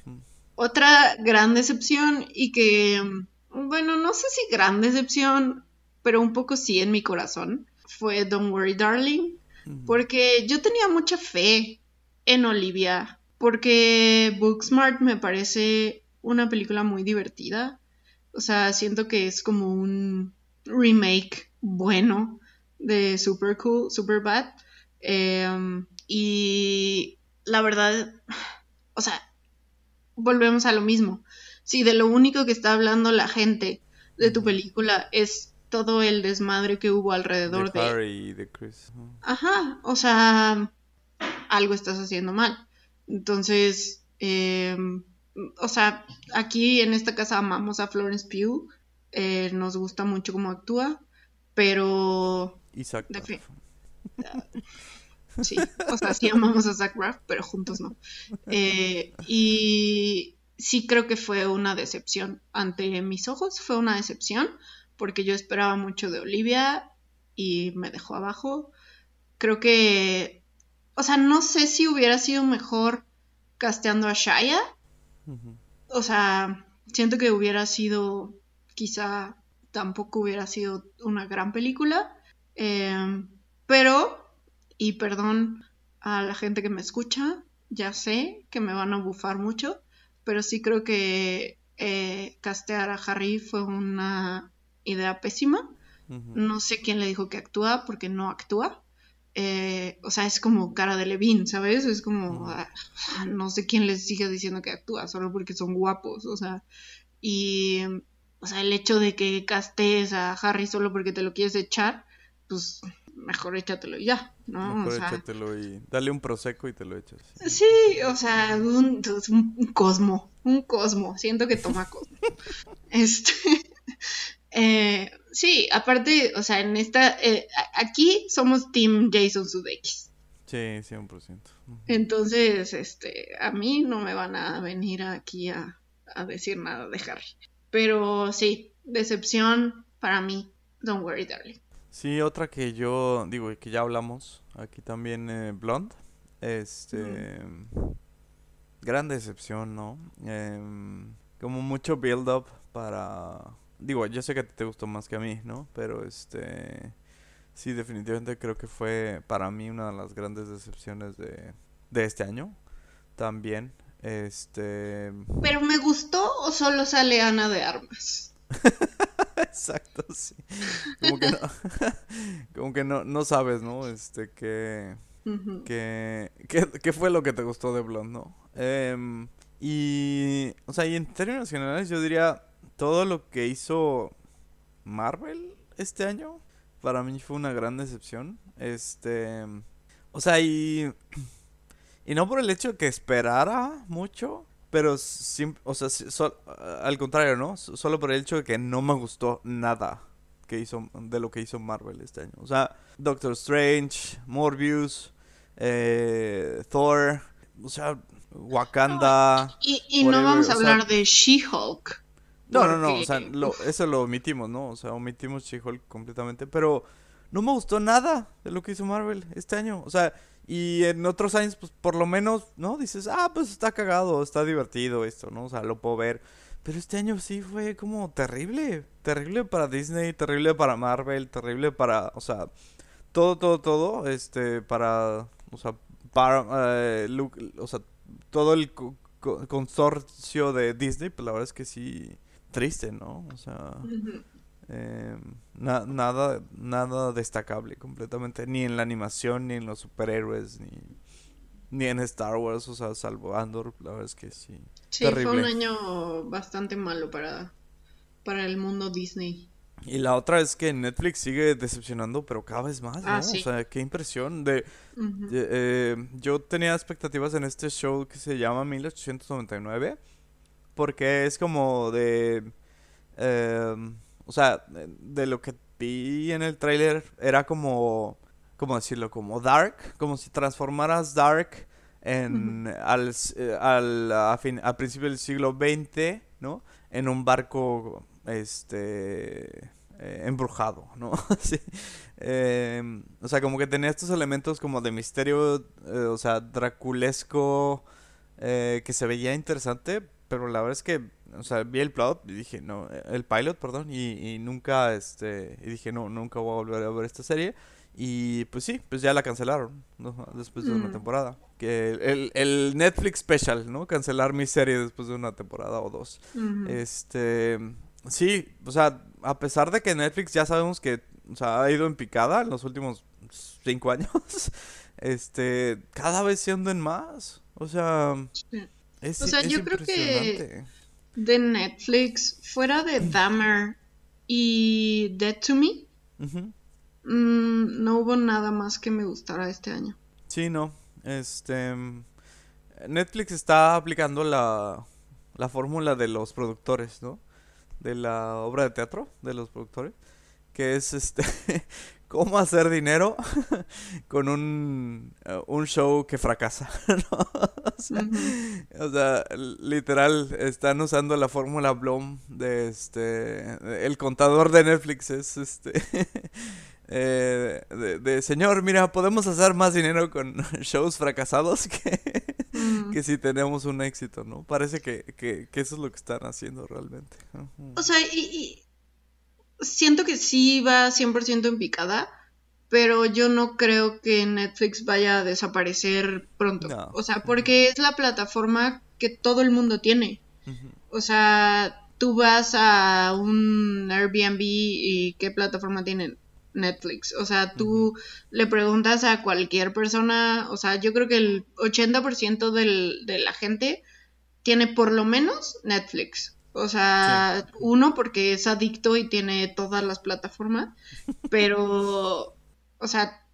Otra gran decepción y que, mm, bueno, no sé si gran decepción, pero un poco sí en mi corazón, fue Don't Worry Darling, porque yo tenía mucha fe en Olivia, porque Booksmart me parece una película muy divertida, o sea, siento que es como un remake bueno de Super Cool, Super Bad, Em, y la verdad, o sea, volvemos a lo mismo. Si de lo único que está hablando la gente de tu película es todo el desmadre que hubo alrededor de de... Harry y de Chris. Ajá, o sea, algo estás haciendo mal. Entonces, em, o sea, aquí en esta casa amamos a Florence Pugh, eh, nos gusta mucho cómo actúa, pero fe- Braff. Sí, o sea, sí amamos a Zach Braff, pero juntos no. Eh, y sí creo que fue una decepción ante mis ojos, fue una decepción, porque yo esperaba mucho de Olivia y me dejó abajo. Creo que, o sea, no sé si hubiera sido mejor casteando a Shaya. O sea, siento que hubiera sido, quizá tampoco hubiera sido una gran película. Eh, pero, y perdón a la gente que me escucha, ya sé que me van a bufar mucho, pero sí creo que eh, castear a Harry fue una idea pésima. No sé quién le dijo que actúa porque no actúa. Eh, o sea, es como cara de Levin, ¿sabes? Es como, ah, no sé quién les sigue diciendo que actúa, solo porque son guapos, o sea, y, o sea, el hecho de que castees a Harry solo porque te lo quieres echar, pues mejor échatelo y ya, ¿no? Mejor échatelo y dale un proseco y te lo echas. Sí, o sea, un, cosmo, un cosmo, siento que toma cosmo. este, sí, aparte, o sea, en esta, eh, aquí somos Team Jason Sudeikis. Sí, 100%. Entonces, este, a mí no me van a venir aquí a, a decir nada de Harry. Pero sí, decepción para mí, Don't Worry Darling. Sí, otra que yo digo que ya hablamos aquí también eh, Blonde. Este gran decepción, ¿no? Em, como mucho build up para digo, yo sé que te gustó más que a mí, ¿no? Pero este sí definitivamente creo que fue para mí una de las grandes decepciones de de este año también. Este Pero me gustó o solo sale Ana de Armas. Exacto, sí. Como que no, como que no, no sabes, ¿no? Este, que, ¿Qué fue lo que te gustó de Blonde, no? Em, y, o sea, y en términos generales yo diría, todo lo que hizo Marvel este año, para mí fue una gran decepción. Este, o sea, y, y no por el hecho de que esperara mucho, pero, o sea, al contrario, ¿no? Solo por el hecho de que no me gustó nada que hizo, de lo que hizo Marvel este año. O sea, Doctor Strange, Morbius, eh, Thor, o sea, Wakanda. y, no vamos a hablar de She-Hulk. No, no, no, o sea, eso lo omitimos, ¿no? O sea, omitimos She-Hulk completamente, pero no me gustó nada de lo que hizo Marvel este año. O sea, y en otros años, pues por lo menos, ¿no? Dices, ah, pues está cagado, está divertido esto, ¿no? O sea, lo puedo ver. Pero este año sí fue como terrible. Terrible para Disney, terrible para Marvel, terrible para, o sea, todo, todo, todo, este, para, o sea, para, eh, o sea, todo el consorcio de Disney, pues la verdad es que sí, triste, ¿no? O sea, eh, nada, nada destacable completamente, ni en la animación, ni en los superhéroes, ni, ni en Star Wars, o sea, salvo Andor, la verdad es que sí. Sí, fue un año bastante malo para, para el mundo Disney. Y la otra es que Netflix sigue decepcionando, pero cada vez más, ¿no? Ah, o sea, qué impresión. De, eh, yo tenía expectativas en este show que se llama 1899, porque es como de... Eh, o sea, de lo que vi en el tráiler era como, ¿cómo decirlo? Como Dark, como si transformaras Dark en al, eh, al a, fin, a principio del siglo XX, ¿no? En un barco, este, eh, embrujado, ¿no? sí. Em, o sea, como que tenía estos elementos como de misterio, eh, o sea, draculesco, que se veía interesante, pero la verdad es que, o sea, vi el plot y dije, no, el pilot, perdón, y, nunca, este, y dije, no, nunca voy a volver a ver esta serie. Y pues sí, pues ya la cancelaron, ¿no? Después de una mm. temporada. Que el, el, Netflix special, ¿no? Cancelar mi serie después de una temporada o dos. Este, sí, o sea, a pesar de que Netflix ya sabemos que, o sea, ha ido en picada en los últimos cinco años, este, cada vez se hunden más. O sea o sea, yo creo que de Netflix, fuera de Dahmer y Dead to Me, mm, no hubo nada más que me gustara este año. Sí, no. Este. Netflix está aplicando la, la fórmula de los productores, ¿no? De la obra de teatro de los productores. Que es este. cómo hacer dinero con un, eh, un show que fracasa. o, sea, literal, están usando la fórmula Blom de este... El contador de Netflix es este... Eh, de, señor, mira, podemos hacer más dinero con shows fracasados que, que si tenemos un éxito, ¿no? Parece que, que, eso es lo que están haciendo realmente. O sea, y, siento que sí va 100% en picada, pero yo no creo que Netflix vaya a desaparecer pronto. O sea, porque es la plataforma que todo el mundo tiene. O sea, tú vas a un Airbnb y ¿qué plataforma tienen? Netflix. O sea, tú le preguntas a cualquier persona, o sea, yo creo que el 80% del, de la gente tiene por lo menos Netflix. O sea, uno porque es adicto y tiene todas las plataformas, pero, o sea,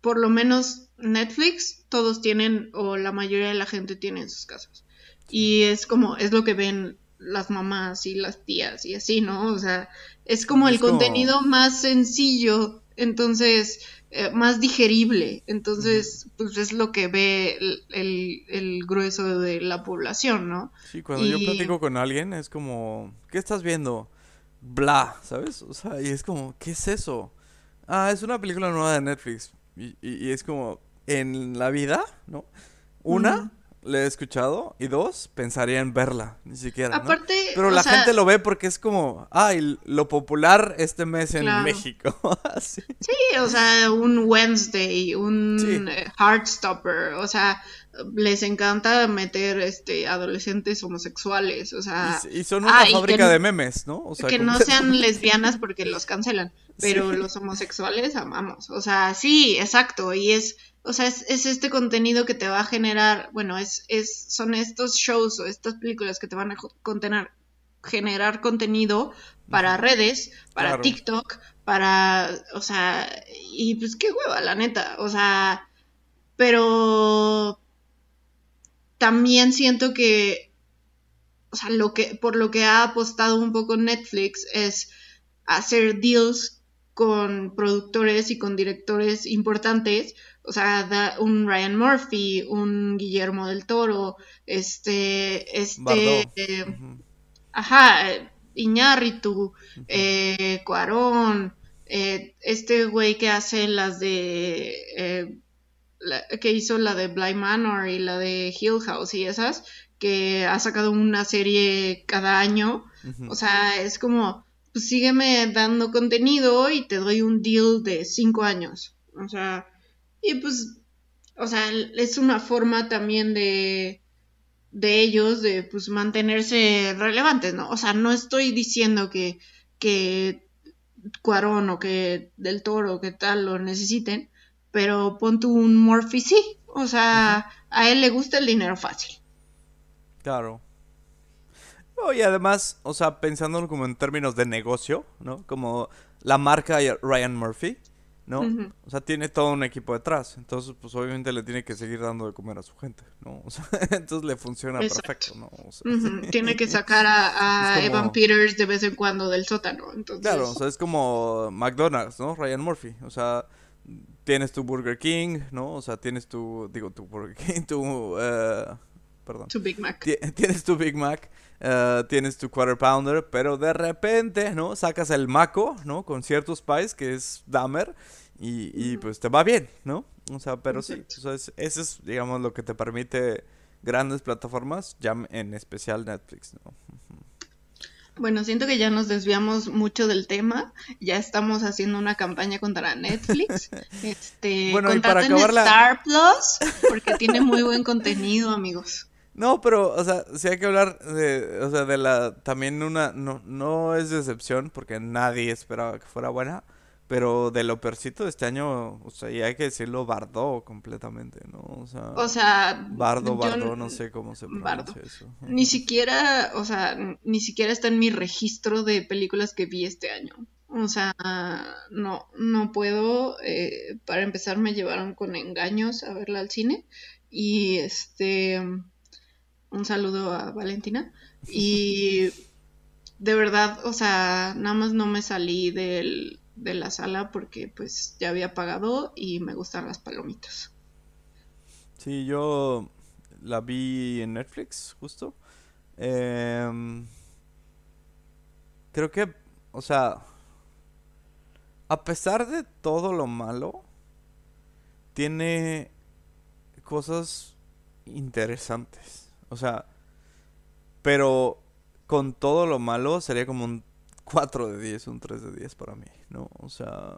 por lo menos Netflix todos tienen o la mayoría de la gente tiene en sus casas. Y es como, es lo que ven las mamás y las tías y así, ¿no? O sea, es como el contenido más sencillo, entonces, eh, más digerible, entonces, pues es lo que ve el, grueso de la población, ¿no? Sí, cuando yo platico con alguien es como, ¿qué estás viendo? Bla, ¿sabes? O sea, y es como, ¿qué es eso? Ah, es una película nueva de Netflix. Y, y, es como, en la vida, ¿no? Una, le he escuchado. Y dos, pensaría en verla, ni siquiera. Aparte, Pero la gente lo ve porque es como, ay, lo popular este mes en México. sí. o sea, un Wednesday, un eh, Heartstopper, o sea, les encanta meter este adolescentes homosexuales, o sea. Y, son una fábrica de memes, ¿no? O sea, que no sean lesbianas porque los cancelan, pero los homosexuales amamos, o sea, sí, exacto, y es o sea, es, este contenido que te va a generar, bueno, es, es, son estos shows o estas películas que te van a contener, generar contenido para redes, para TikTok, para, o sea, y pues qué hueva, la neta, o sea, pero también siento que, o sea, lo que, por lo que ha apostado un poco Netflix es hacer deals con productores y con directores importantes o sea, un Ryan Murphy, un Guillermo del Toro, este, este, ajá, Iñárritu, eh, Cuarón, eh, este güey que hace las de, eh, que hizo la de Blind Manor y la de Hill House y esas, que ha sacado una serie cada año, o sea, es como, pues sígueme dando contenido y te doy un deal de cinco años, o sea, y pues, o sea, es una forma también de, de ellos de pues mantenerse relevantes, ¿no? O sea, no estoy diciendo que, que Cuarón o que Del Toro o que tal lo necesiten, pero pon tú un Morphy sí. O sea, a él le gusta el dinero fácil. Claro. y además, o sea, pensándolo como en términos de negocio, ¿no? Como la marca Ryan Murphy. ¿No? O sea, tiene todo un equipo detrás. Entonces, pues obviamente le tiene que seguir dando de comer a su gente, ¿no? O sea, entonces le funciona perfecto, ¿no? Tiene que sacar a, Evan Peters de vez en cuando del sótano. Entonces... Claro, o sea, es como McDonald's, ¿no? Ryan Murphy. O sea, tienes tu Burger King, ¿no? O sea, tienes tu, digo, tu Burger King, tu... Uh, perdón. Tu Big Mac. Tienes tu Big Mac. Uh, tienes tu quarter pounder, pero de repente, ¿no? Sacas el maco, ¿no? Con ciertos pies, que es Dahmer, y, pues te va bien, ¿no? O sea, pero sí, eso es, eso es, digamos, lo que te permite grandes plataformas, ya en especial Netflix, ¿no? Bueno, siento que ya nos desviamos mucho del tema. Ya estamos haciendo una campaña contra Netflix. Este, bueno, y para acabar Star Plus porque tiene muy buen contenido, amigos. No, pero, o sea, sí hay que hablar de, o sea, de la, también una, no, no es decepción, porque nadie esperaba que fuera buena, pero de lo percito de este año, o sea, y hay que decirlo, bardó completamente, ¿no? O sea, o sea bardo, bardo, no sé cómo se pronuncia eso. Ni siquiera, o sea, ni siquiera está en mi registro de películas que vi este año. O sea, no, no puedo, eh, para empezar me llevaron con engaños a verla al cine y este un saludo a Valentina. Y de verdad, o sea, nada más no me salí del, de la sala porque pues ya había pagado y me gustan las palomitas. Sí, yo la vi en Netflix, justo. Em, creo que, o sea, a pesar de todo lo malo, tiene cosas interesantes. O sea, pero con todo lo malo sería como un 4 de 10, un 3 de 10 para mí, ¿no? O sea,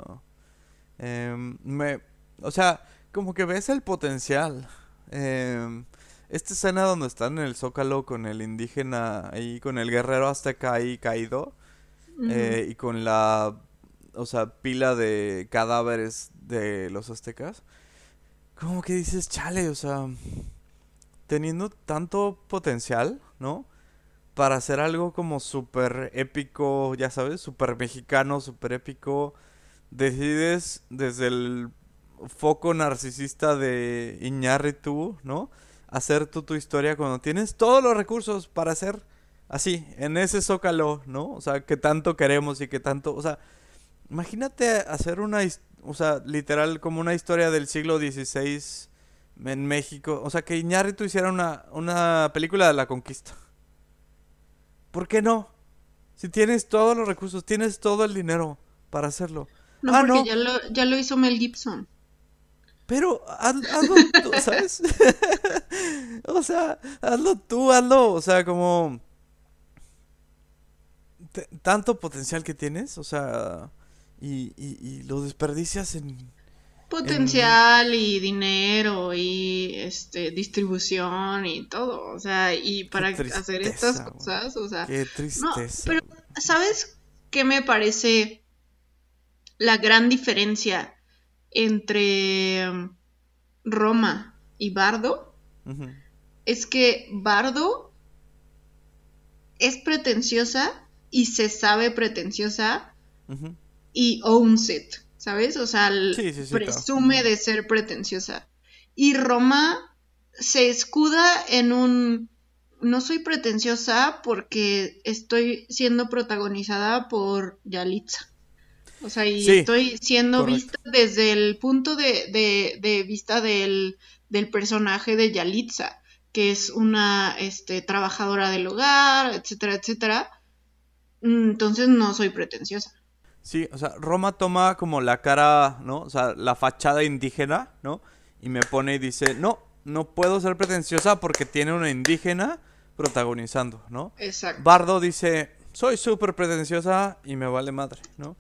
em, me, o sea, como que ves el potencial. Eh, esta escena donde están en el zócalo con el indígena ahí, con el guerrero azteca ahí caído, eh, y con la, o sea, pila de cadáveres de los aztecas, como que dices, chale, o sea, teniendo tanto potencial, ¿no? Para hacer algo como súper épico, ya sabes, súper mexicano, súper épico, decides desde el foco narcisista de Iñárritu, ¿no? Hacer tú tu historia cuando tienes todos los recursos para hacer así, en ese zócalo, ¿no? O sea, que tanto queremos y que tanto, o sea, imagínate hacer una, o sea, literal como una historia del siglo XVI en México, o sea, que Iñárritu hiciera una, una película de la conquista. ¿Por qué no? Si tienes todos los recursos, tienes todo el dinero para hacerlo. No, ah, porque Ya, lo, ya lo hizo Mel Gibson. Pero hazlo tú, ¿sabes? o sea, hazlo tú, hazlo. O sea, como... tanto potencial que tienes, o sea... Y, y, lo desperdicias en... Potencial y dinero y este distribución y todo, o sea, y para hacer estas cosas, o sea... Qué tristeza. pero, ¿sabes qué me parece la gran diferencia entre um, Roma y Bardo es que Bardo es pretenciosa y se sabe pretenciosa y owns it, ¿sabes? O sea, presume de ser pretenciosa. Y Roma se escuda en un no soy pretenciosa porque estoy siendo protagonizada por Yalitza. O sea, y estoy siendo vista desde el punto de, vista del, personaje de Yalitza, que es una este, trabajadora del hogar, etcétera, etcétera. Mm, entonces no soy pretenciosa. Sí, o sea, Roma toma como la cara, ¿no? O sea, la fachada indígena, ¿no? Y me pone y dice, no, no puedo ser pretenciosa porque tiene una indígena protagonizando, ¿no? Exacto. Bardo dice, soy súper pretenciosa y me vale madre, ¿no?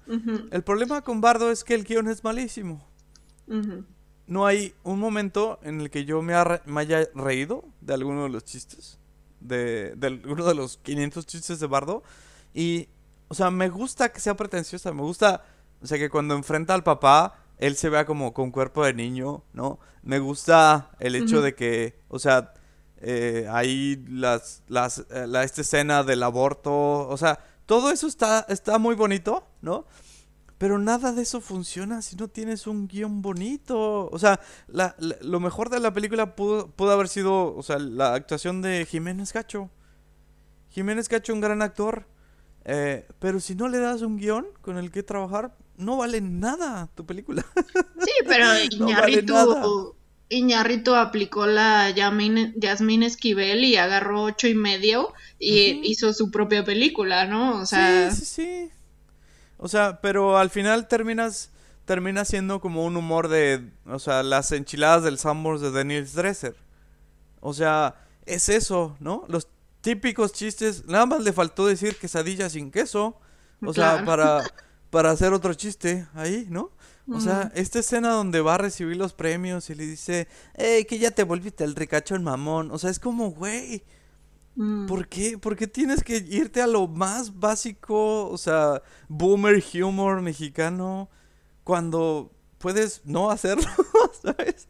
El problema con Bardo es que el guion es malísimo. No hay un momento en el que yo me, haya reído de alguno de los chistes, de, de alguno de los 500 chistes de Bardo. Y, o sea, me gusta que sea pretenciosa, me gusta, o sea, que cuando enfrenta al papá, él se vea como con cuerpo de niño, ¿no? Me gusta el hecho de que, o sea, eh, ahí las, las, eh, la, esta escena del aborto, o sea, todo eso está, está muy bonito, ¿no? Pero nada de eso funciona si no tienes un guion bonito. O sea, lo mejor de la película pudo, pudo, haber sido, o sea, la actuación de Jiménez Cacho. Jiménez Cacho, un gran actor. Eh, pero si no le das un guion con el que trabajar, no vale nada tu película. Sí, pero no Iñarrito aplicó la Yasmín Esquivel y agarró ocho y medio y hizo su propia película, ¿no? O sea... Sí, sí, sí. O sea, pero al final terminas termina siendo como un humor de, o sea, las enchiladas del Sambors de Daniel Dresser. O sea, es eso, ¿no? Los típicos chistes, nada más le faltó decir quesadilla sin queso, o sea, para para hacer otro chiste ahí, ¿no? O sea, esta escena donde va a recibir los premios y le dice, hey, que ya te volviste el ricachón mamón. O sea, es como, güey, mm. ¿por qué? ¿Por qué tienes que irte a lo más básico? O sea, boomer humor mexicano, cuando puedes no hacerlo, ¿sabes?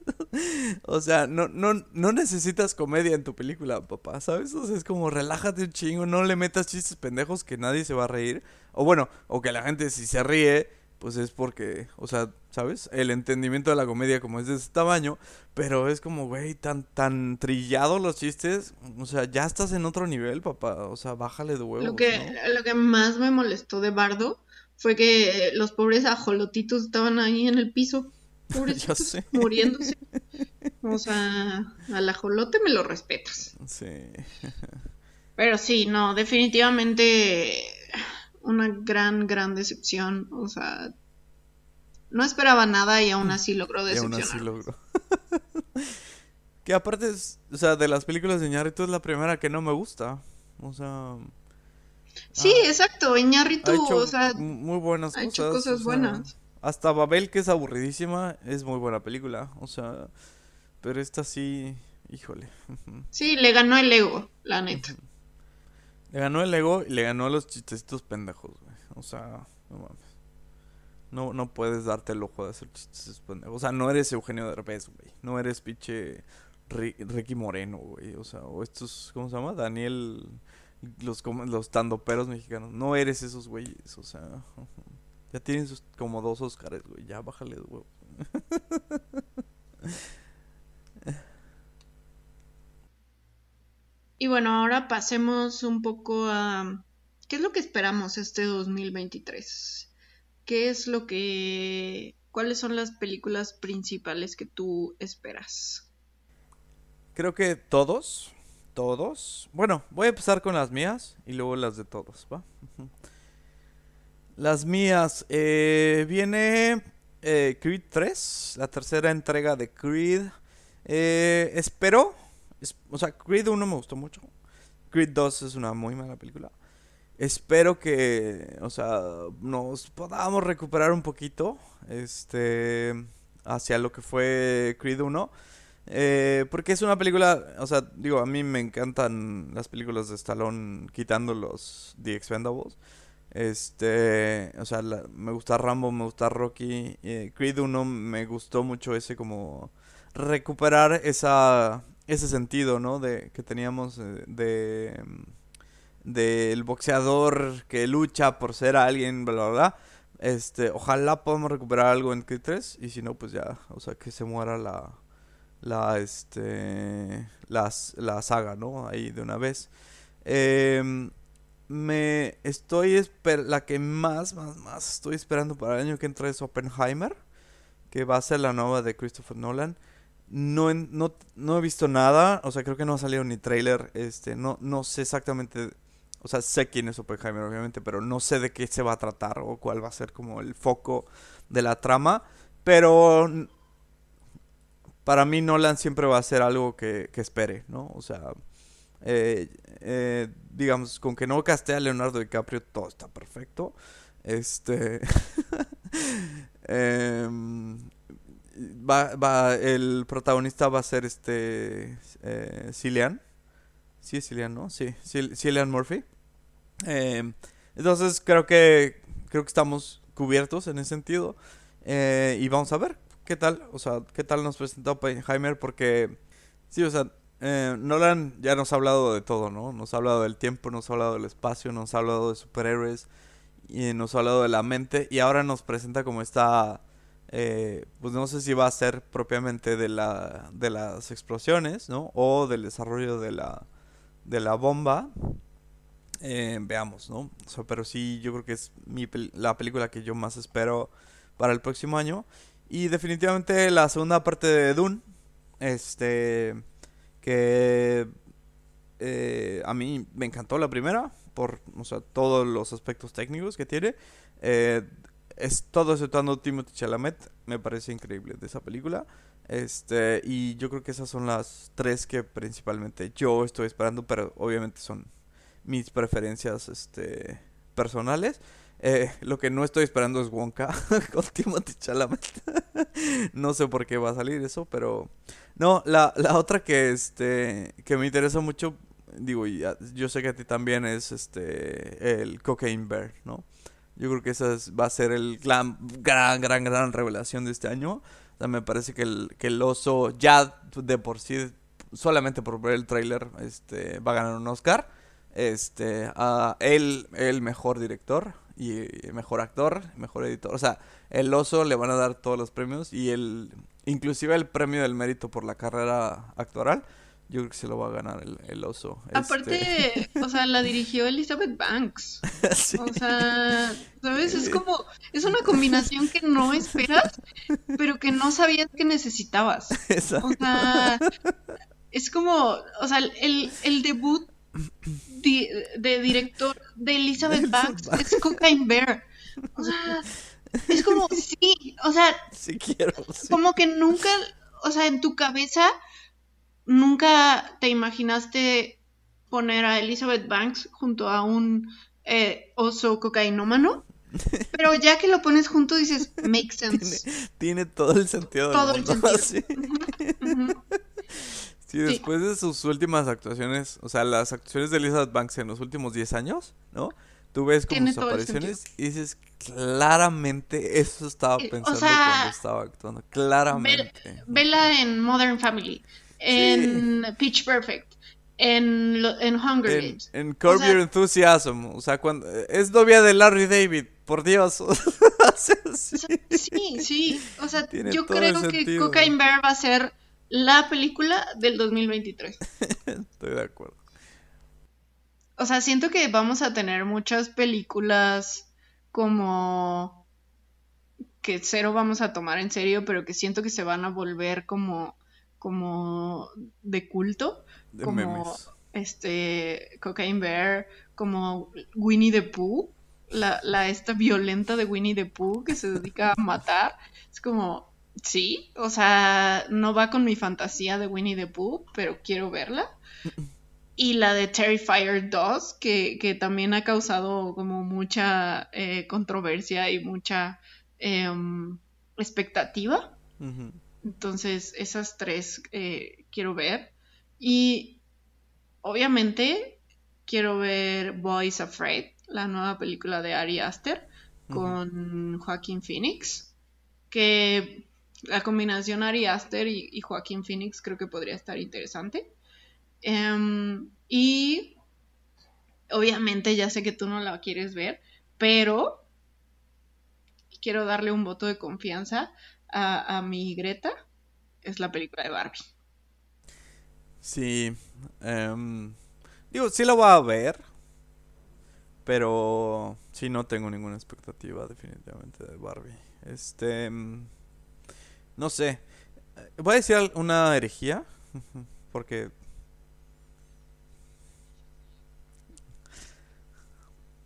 O sea, no, no, no necesitas comedia en tu película, papá, ¿sabes? O sea, es como relájate un chingo, no le metas chistes pendejos que nadie se va a reír. O bueno, o que la gente si se ríe, pues es porque, o sea, ¿sabes? El entendimiento de la comedia como es de ese tamaño, pero es como, güey, tan, tan trillado los chistes, o sea, ya estás en otro nivel, papá, o sea, bájale de huevos. Lo que, lo que más me molestó de Bardo fue que los pobres ajolotitos estaban ahí en el piso. Pobrecitos, muriéndose. O sea, al ajolote me lo respetas. Sí. Pero sí, no, definitivamente una gran, gran decepción. O sea, no esperaba nada y aún así logró decepcionar. Y aún así logró. que aparte, es, o sea, de las películas de Ñarritu es la primera que no me gusta. O sea... Sí, ah, exacto, Iñarritu, o sea... Muy buenas ha Hecho cosas buenas. Hasta Babel, que es aburridísima, es muy buena película. O sea, pero esta sí, híjole. Sí, le ganó el ego, la neta. Le ganó el ego y le ganó los chistecitos pendejos, güey. O sea, no mames. No, no puedes darte el ojo de hacer chistes pendejos. O sea, no eres Eugenio Derbez, güey. No eres pinche Ricky Moreno, güey. O sea, o estos, ¿cómo se llama? Daniel, los, los tandoperos mexicanos. No eres esos güeyes, o sea. Ya tienes como dos Oscars, güey. Ya bájale de huevo. Y bueno, ahora pasemos un poco a qué es lo que esperamos este 2023. ¿Qué es lo que cuáles son las películas principales que tú esperas? Creo que todos, todos. Bueno, voy a empezar con las mías y luego las de todos, ¿va? Las mías. Eh, viene eh, Creed 3, la tercera entrega de Creed. Eh, espero. o sea, Creed 1 me gustó mucho. Creed 2 es una muy mala película. Espero que, o sea, nos podamos recuperar un poquito. Este. Hacia lo que fue Creed 1. Eh, porque es una película, o sea, digo, a mí me encantan las películas de Stallone quitando los The Expendables. Este, o sea, me gusta Rambo, me gusta Rocky. Eh, Creed 1 me gustó mucho ese como recuperar esa ese sentido, ¿no? De que teníamos eh, de del boxeador que lucha por ser alguien, bla bla bla. Este, ojalá podamos recuperar algo en Creed 3 y si no pues ya, o sea, que se muera la la este las, la saga, ¿no? Ahí de una vez. Eh, me estoy la que más, más, más estoy esperando para el año que entra es Oppenheimer, que va a ser la nueva de Christopher Nolan. No, no, no he visto nada, o sea, creo que no ha salido ni trailer, este, no, no sé exactamente, o sea, sé quién es Oppenheimer obviamente, pero no sé de qué se va a tratar o cuál va a ser como el foco de la trama, pero para mí Nolan siempre va a ser algo que, que espere, ¿no? O sea, eh, eh, digamos, con que no caste a Leonardo DiCaprio, todo está perfecto. Este. Em, va, va, el protagonista va a ser este. Eh, Cillian. Sí, es Cillian, ¿no? Sí, Cillian Murphy. Em, entonces creo que. Creo que estamos cubiertos en ese sentido. Y vamos a ver qué tal. O sea, qué tal nos presenta Oppenheimer. Porque. Sí, o sea, eh, Nolan ya nos ha hablado de todo, ¿no? Nos ha hablado del tiempo, nos ha hablado del espacio, nos ha hablado de superhéroes y nos ha hablado de la mente y ahora nos presenta como esta, eh, pues no sé si va a ser propiamente de, la, de las explosiones, ¿no? O del desarrollo de la, de la bomba. Eh, veamos, ¿no? pero sí, yo creo que es mi la película que yo más espero para el próximo año. Y definitivamente la segunda parte de Dune. Este que eh, a mí me encantó la primera por o sea, todos los aspectos técnicos que tiene. Eh, es todo exceptuando Timothy Chalamet, me parece increíble de esa película. Este, y yo creo que esas son las tres que principalmente yo estoy esperando, pero obviamente son mis preferencias este, personales. Eh, lo que no estoy esperando es Wonka con Timothy Chalamet. no sé por qué va a salir eso, pero no, la, la otra que este que me interesa mucho, digo, y yo sé que a ti también es este el Cocaine Bear, ¿no? Yo creo que esa va a ser el gran, gran, gran, gran revelación de este año. O sea, me parece que el, que el oso ya de por sí, solamente por ver el tráiler, este, va a ganar un Oscar. Este, a él, el mejor director y mejor actor, mejor editor. O sea, el oso le van a dar todos los premios y el inclusive el premio del mérito por la carrera actoral yo creo que se lo va a ganar el, oso. Aparte, este. o sea, la dirigió Elizabeth Banks. O sea, ¿sabes? Es como, es una combinación que no esperas, pero que no sabías que necesitabas. O sea, es como, o sea, el, el debut de, director de Elizabeth Banks es Cocaine Bear. O sea, es como, sí, o sea, sí quiero, como que nunca, o sea, en tu cabeza nunca te imaginaste poner a Elizabeth Banks junto a un eh, oso cocainómano. Pero ya que lo pones junto dices, makes sense. Tiene, todo el sentido. Todo el sentido. Sí. Después de sus últimas actuaciones, o sea, las actuaciones de Elizabeth Banks en los últimos 10 años, ¿no? Tú ves como sus apariciones y dices, claramente eso estaba eh, pensando cuando estaba actuando. Claramente. Vela en Modern Family en Pitch Perfect, en, en Hunger Games. En Curb Your Enthusiasm, o sea, cuando es novia de Larry David, por Dios. sí. sí, o sea, yo creo que Cocaine Bear va a ser la película del 2023. Estoy de acuerdo. O sea, siento que vamos a tener muchas películas como que cero vamos a tomar en serio, pero que siento que se van a volver como como de culto, como este Cocaine Bear, como Winnie the Pooh, la, la esta violenta de Winnie the Pooh que se dedica a matar. Es como, sí, o sea, no va con mi fantasía de Winnie the Pooh, pero quiero verla. Y la de Terrifier 2, que, que también ha causado como mucha eh, controversia y mucha em, expectativa. Entonces, esas tres eh, quiero ver. Y obviamente quiero ver Boys Afraid, la nueva película de Ari Aster con Joaquín Phoenix. Que la combinación Ari Aster y, Joaquín Phoenix creo que podría estar interesante. Em, y obviamente ya sé que tú no la quieres ver, pero quiero darle un voto de confianza a, mi Greta es la película de Barbie. Sí. Em, digo, sí la voy a ver. Pero sí no tengo ninguna expectativa definitivamente de Barbie. Este... Em, no sé. Voy a decir una herejía. Porque...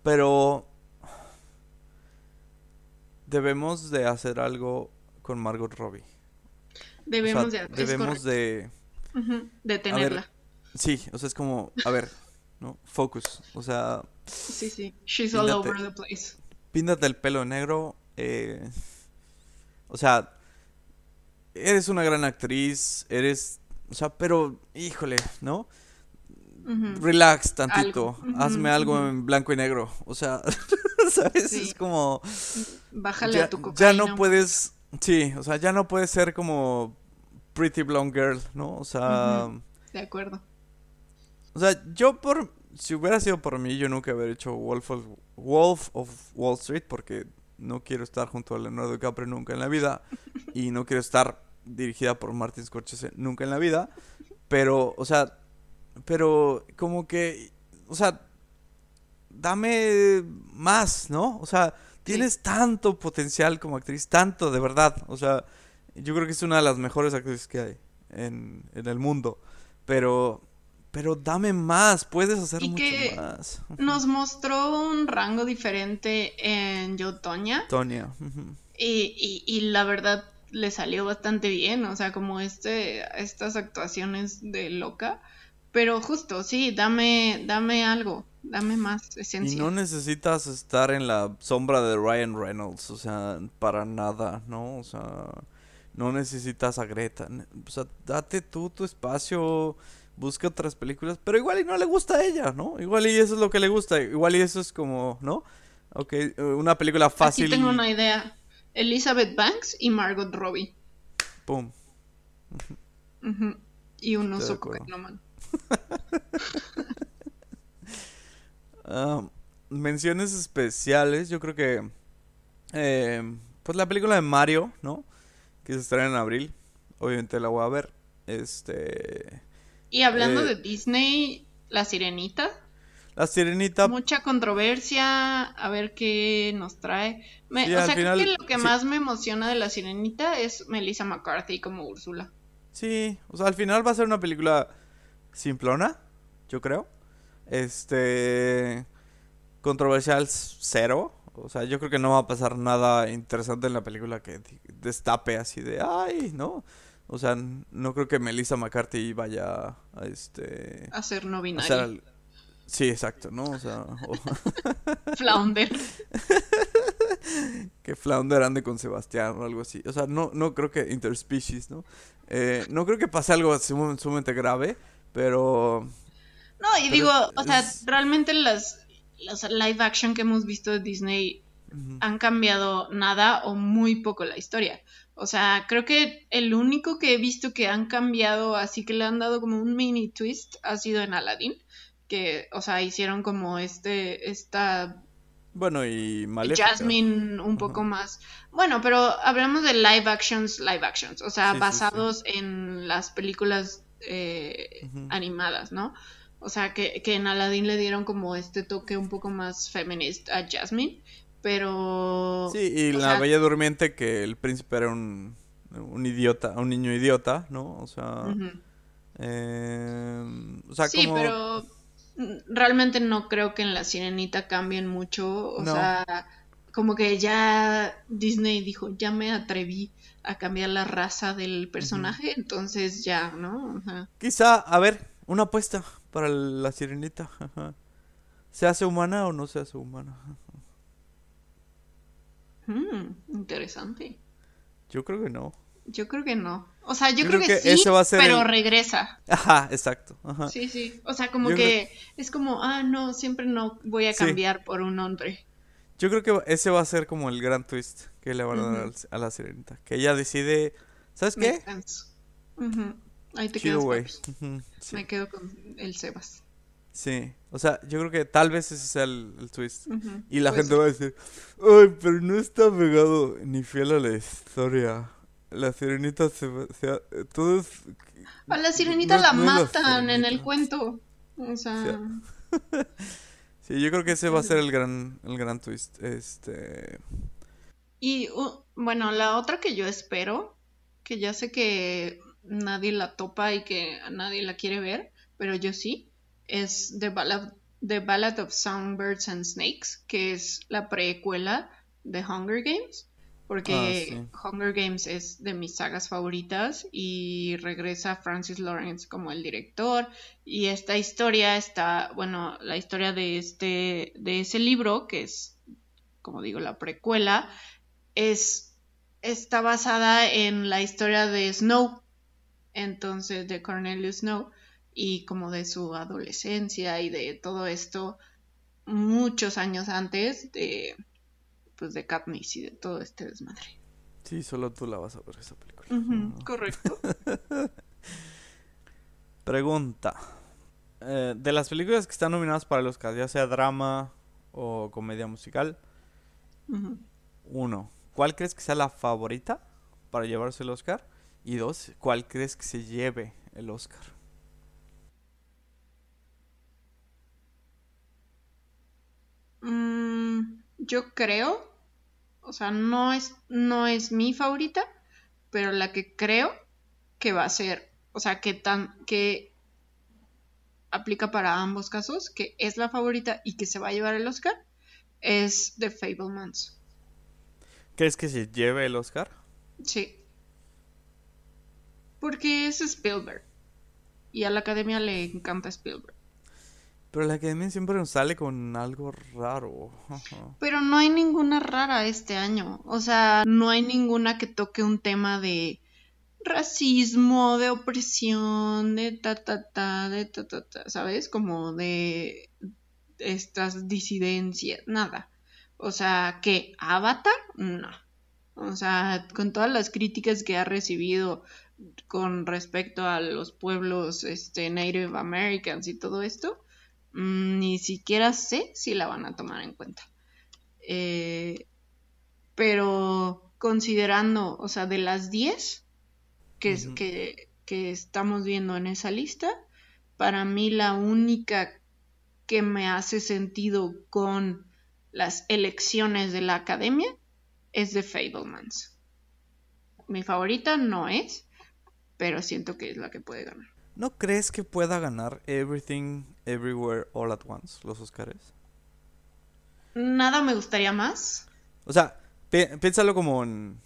Pero... Debemos de hacer algo con Margot Robbie. Debemos de... Debemos de... tenerla. sí, o sea, es como, a ver, ¿no? Focus, o sea... Sí, sí, she's all over the place. Píntate el pelo negro, eh, o sea, eres una gran actriz, eres, o sea, pero, híjole, ¿no? Relax tantito, hazme algo en blanco y negro, o sea, ¿sabes? Es como... Bájale a tu cocaína. Ya no puedes Sí, o sea, ya no puede ser como Pretty Blonde Girl, ¿no? O sea... De acuerdo. O sea, yo por... Si hubiera sido por mí, yo nunca hubiera hecho Wolf of, Wolf of Wall Street porque no quiero estar junto a Leonardo DiCaprio nunca en la vida y no quiero estar dirigida por Martin Scorsese nunca en la vida. Pero, o sea, pero como que, o sea, dame más, ¿no? O sea, Tienes tanto potencial como actriz, tanto, de verdad. O sea, yo creo que es una de las mejores actrices que hay en, el mundo. Pero, pero dame más, puedes hacer mucho más. Nos mostró un rango diferente en Yo Toña. Toña. y, y, la verdad le salió bastante bien, o sea, como este, estas actuaciones de loca. Pero justo, sí, dame, dame algo. Dame más esencia. Y no necesitas estar en la sombra de Ryan Reynolds, o sea, para nada, ¿no? O sea, no necesitas a Greta. O sea, date tú tu espacio, busca otras películas, pero igual y no le gusta a ella, ¿no? Igual y eso es lo que le gusta, igual y eso es como, ¿no? Ok, una película fácil. Aquí tengo una idea. Elizabeth Banks y Margot Robbie. Pum. Y un oso cocainómano. Ah, menciones especiales, yo creo que... Eh, pues la película de Mario, ¿no? Que se estrena en abril. Obviamente la voy a ver. Este... Y hablando Eh, de Disney, La Sirenita, La sirenita, mucha controversia, a ver qué nos trae. Me- Sí, o sea, creo que lo que sí. más me emociona de La Sirenita es Melissa McCarthy como Úrsula. sí, o sea, al final va a ser una película simplona, yo creo. Este, controversial cero. O sea, yo creo que no va a pasar nada interesante en la película que destape así de, ay, ¿no? O sea, no creo que Melissa McCarthy vaya a este... A ser no a binaria. hacer al- Sí, exacto, ¿no? O sea, o- Flounder. que Flounder ande con Sebastián o algo así. O sea, no, no creo que interspecies, ¿no? Eh, no creo que pase algo sum- sumamente grave, pero... No, y Pero digo, es- o sea, realmente las, las live action que hemos visto de Disney han cambiado nada o muy poco la historia. O sea, creo que el único que he visto que han cambiado, así que le han dado como un mini twist, ha sido en Aladdin. Que, o sea, hicieron como este, esta Bueno, y Maléfica. Jasmine un poco más. Bueno, pero hablamos de live actions, live actions, o sea, Sí, sí, basados en las películas eh, animadas, ¿no? O sea, que, que en Aladdin le dieron como este toque un poco más feminist a Jasmine, pero... Sí, y la sea, Bella Durmiente que el príncipe era un, un idiota, un niño idiota, ¿no? O sea... eh, o sea, sí, como... pero realmente no creo que en La Sirenita cambien mucho, o No. sea, como que ya Disney dijo, ya me atreví a cambiar la raza del personaje, entonces ya, ¿no? Quizá, a ver, una apuesta para la sirenita. ¿Se hace humana o no se hace humana? Mm, interesante. Yo creo que no. Yo creo que no. O sea, yo, Yo creo, creo que, que sí, va a ser pero el- regresa. Ajá, exacto. Ajá. Sí, sí. O sea, como Yo creo- que es como, ah, no, siempre no voy a Sí. cambiar por un hombre. Yo creo que ese va a ser como el gran twist que le van a dar a la sirenita. Que ella decide, ¿sabes qué? Ahí te Chido, quedas, Sí. Me quedo con el Sebas. Sí, o sea, yo creo que tal vez ese sea el, el twist. Y la gente va a decir, ay, pero no está pegado ni fiel a la historia. La sirenita se... va- se ha- todo es... A la sirenita no- la no es la matan en el cuento. O sea, Sí, yo creo que ese va a ser el gran, el gran twist. Este... y uh, bueno, la otra que yo espero, que ya sé que nadie la topa y que nadie la quiere ver, pero yo sí, es The Ballad, The Ballad of Songbirds and Snakes, que es la precuela de Hunger Games. Porque Hunger Games es de mis sagas favoritas y regresa Francis Lawrence como el director. Y esta historia está, bueno, la historia de este de ese libro que es como digo la precuela es está basada en la historia de Snow, entonces de Cornelius Snow y como de su adolescencia y de todo esto muchos años antes de pues de Katniss y de todo este desmadre. Sí, solo tú la vas a ver esa película. Correcto. Pregunta. Eh, de las películas que están nominadas para el Oscar, ya sea drama o comedia musical, uno, ¿cuál crees que sea la favorita para llevarse el Oscar? Y dos, ¿cuál crees que se lleve el Oscar? Mm, yo creo, o sea, no es, no es mi favorita, pero la que creo que va a ser, o sea, que tan, que aplica para ambos casos, que es la favorita y que se va a llevar el Oscar, es The Fablemans. ¿Crees que se lleve el Oscar? Sí. Porque es Spielberg. Y a la academia le encanta Spielberg. Pero la academia siempre nos sale con algo raro. Pero no hay ninguna rara este año. O sea, no hay ninguna que toque un tema de racismo, de opresión, de ta ta ta, de ta ta ta, ¿sabes? Como de estas disidencias, nada. O sea, que Avatar, no. O sea, con todas las críticas que ha recibido con respecto a los pueblos este, Native Americans y todo esto, ni siquiera sé si la van a tomar en cuenta. Eh, pero considerando, o sea, de las 10 que, estamos viendo en esa lista, para mí la única que me hace sentido con las elecciones de la academia es de Fablemans. Mi favorita no es, pero siento que es la que puede ganar. ¿No crees que pueda ganar Everything, Everywhere, All at Once los Oscars? Nada me gustaría más. O sea, piénsalo como en...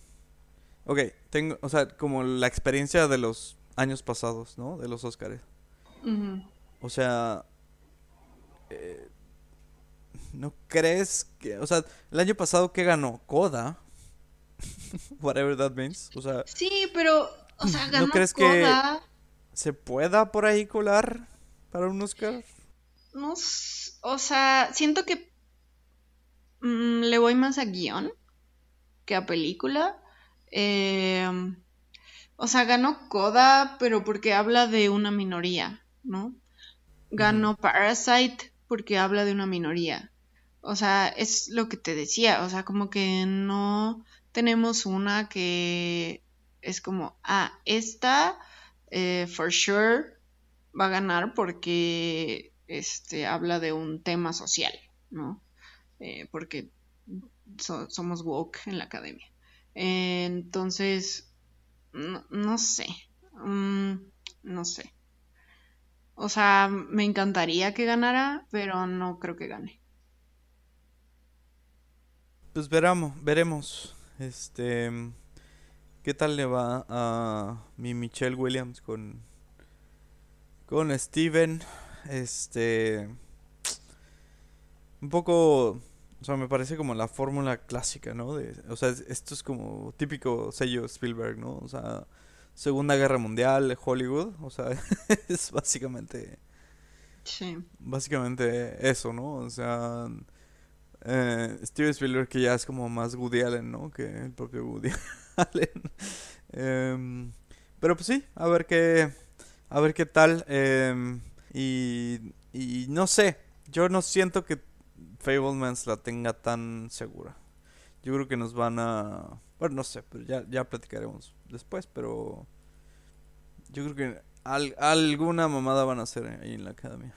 Ok, tengo, o sea, como la experiencia de los años pasados, ¿no? De los Oscars. O sea, eh, ¿no crees que, o sea, el año pasado que ganó Coda? Whatever that means. O sea, sí, pero, o sea, ganó ¿no crees que se pueda por ahí colar para un Oscar? No, o sea, siento que mm, le voy más a guion que a película. Eh, o sea, ganó Coda, pero porque habla de una minoría, ¿no? Ganó Parasite porque habla de una minoría. O sea, es lo que te decía, o sea, como que no tenemos una que es como, ah, esta eh, for sure va a ganar porque este habla de un tema social, ¿no? Eh, porque somos woke en la academia. entonces, no, sé, mm, no sé. O sea, me encantaría que ganara, pero no creo que gane. Pues veramos, veremos. Este, ¿qué tal le va a mi Michelle Williams con con Steven? Este, un poco, o sea, me parece como la fórmula clásica, ¿no? De, o sea, esto es como típico sello Spielberg, ¿no? O sea, Segunda Guerra Mundial, Hollywood, o sea, es básicamente... Sí. Básicamente eso, ¿no? O sea, eh, Steven Spielberg que ya es como más Woody Allen, ¿no? Que el propio Woody Em, pero pues sí, a ver qué, a ver qué tal. Em, y, y no sé, yo no siento que Fablemans la tenga tan segura. Yo creo que nos van a bueno, no sé, pero ya, ya platicaremos después, pero yo creo que alguna mamada van a hacer ahí en la academia.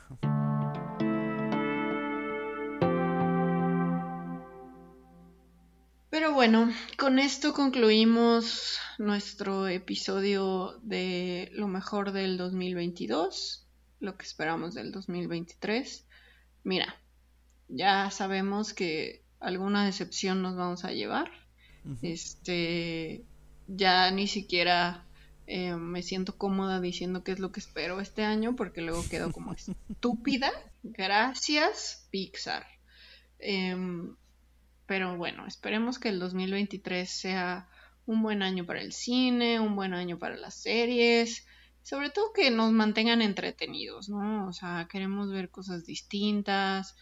Bueno, con esto concluimos nuestro episodio de lo mejor del 2022, lo que esperamos del 2023. Mira, ya sabemos que alguna decepción nos vamos a llevar este, ya ni siquiera eh, me siento cómoda diciendo qué es lo que espero este año porque luego quedo como estúpida. Gracias, Pixar. Em, pero bueno, esperemos que el 2023 sea un buen año para el cine, un buen año para las series, sobre todo que nos mantengan entretenidos, ¿no? O sea, queremos ver cosas distintas,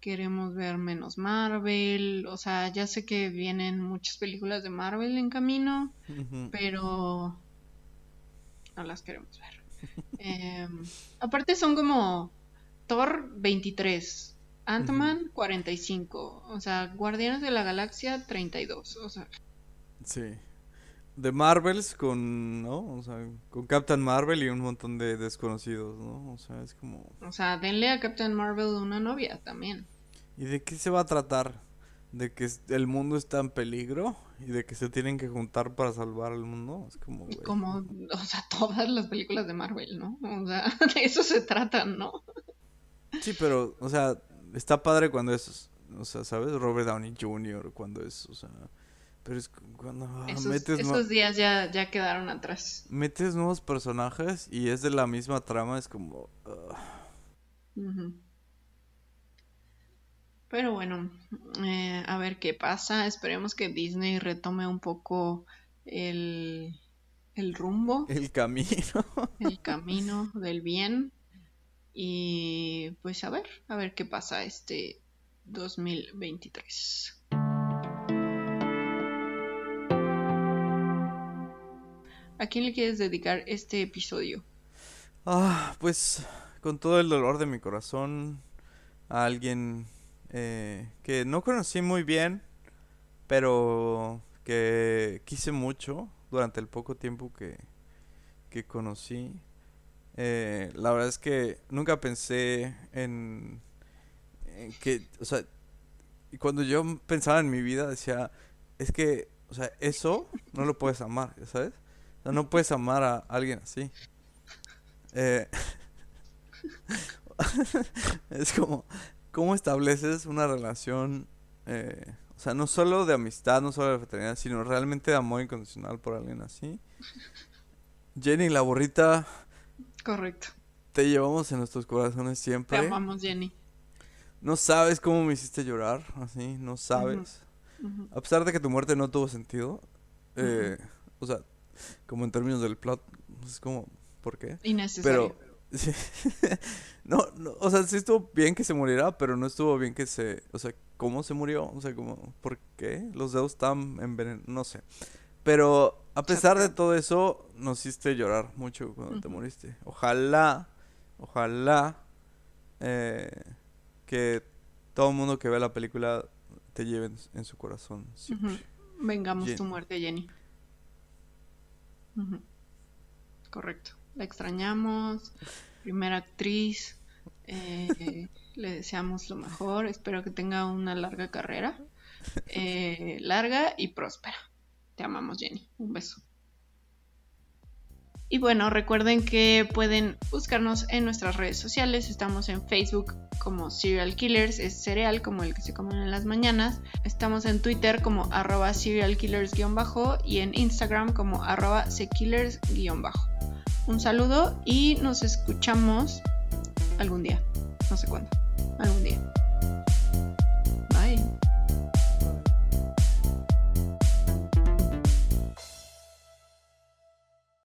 queremos ver menos Marvel, o sea, ya sé que vienen muchas películas de Marvel en camino, pero no las queremos ver. Em, aparte son como Thor 23, Ant-Man 45, o sea, Guardianes de la Galaxia 32, o sea. Sí. De Marvels con, ¿no? O sea, con Captain Marvel y un montón de desconocidos, ¿no? O sea, es como... O sea, denle a Captain Marvel una novia también. ¿Y de qué se va a tratar? ¿De que el mundo está en peligro? ¿Y de que se tienen que juntar para salvar al mundo? Es como, Como, o sea, todas las películas de Marvel, ¿no? O sea, de eso se tratan, ¿no? Sí, pero, o sea, está padre cuando es, o sea, ¿sabes? Robert Downey Jr., cuando es, o sea... Pero es cuando ah, esos, metes... Esos días ya, ya quedaron atrás. Metes nuevos personajes y es de la misma trama, es como... Uh... Pero bueno, eh, a ver qué pasa. Esperemos que Disney retome un poco el, el rumbo. El camino. el camino del bien. Y pues a ver, a ver qué pasa este 2023. ¿A quién le quieres dedicar este episodio? Ah, pues con todo el dolor de mi corazón, a alguien eh, que no conocí muy bien, pero que quise mucho durante el poco tiempo que, que conocí. Eh, la verdad es que nunca pensé en, que, o sea, cuando yo pensaba en mi vida decía, es que, o sea, eso no lo puedes amar, ¿sabes? No puedes amar a alguien así. Eh, es como, ¿cómo estableces una relación, eh, o sea, no solo de amistad, no solo de fraternidad, sino realmente de amor incondicional por alguien así? Jenny, la burrita. Correcto. Te llevamos en nuestros corazones siempre. Te amamos, Jenny. No sabes cómo me hiciste llorar, así, no sabes. A pesar de que tu muerte no tuvo sentido, eh, o sea, como en términos del plot, es como, ¿por qué? Innecesario. Pero, no, no, o sea, sí estuvo bien que se muriera, pero no estuvo bien que se, o sea, ¿cómo se murió? O sea, como, ¿por qué? Los dedos están envenenados, no sé. Pero a pesar de todo eso, nos hiciste llorar mucho cuando te moriste. Ojalá, ojalá eh, que todo el mundo que vea la película te lleve en, su corazón. Vengamos tu muerte, Jenny. Correcto. La extrañamos. Primera actriz. Eh, le deseamos lo mejor. Espero que tenga una larga carrera. Eh, larga y próspera. Te amamos, Jenny. Un beso. Y bueno, recuerden que pueden buscarnos en nuestras redes sociales. Estamos en Facebook como Serial Killers, es cereal como el que se comen en las mañanas. Estamos en Twitter como arroba serial killers-bajo y en Instagram como arroba sekillers-bajo. Un saludo y nos escuchamos algún día. No sé cuándo. Algún día.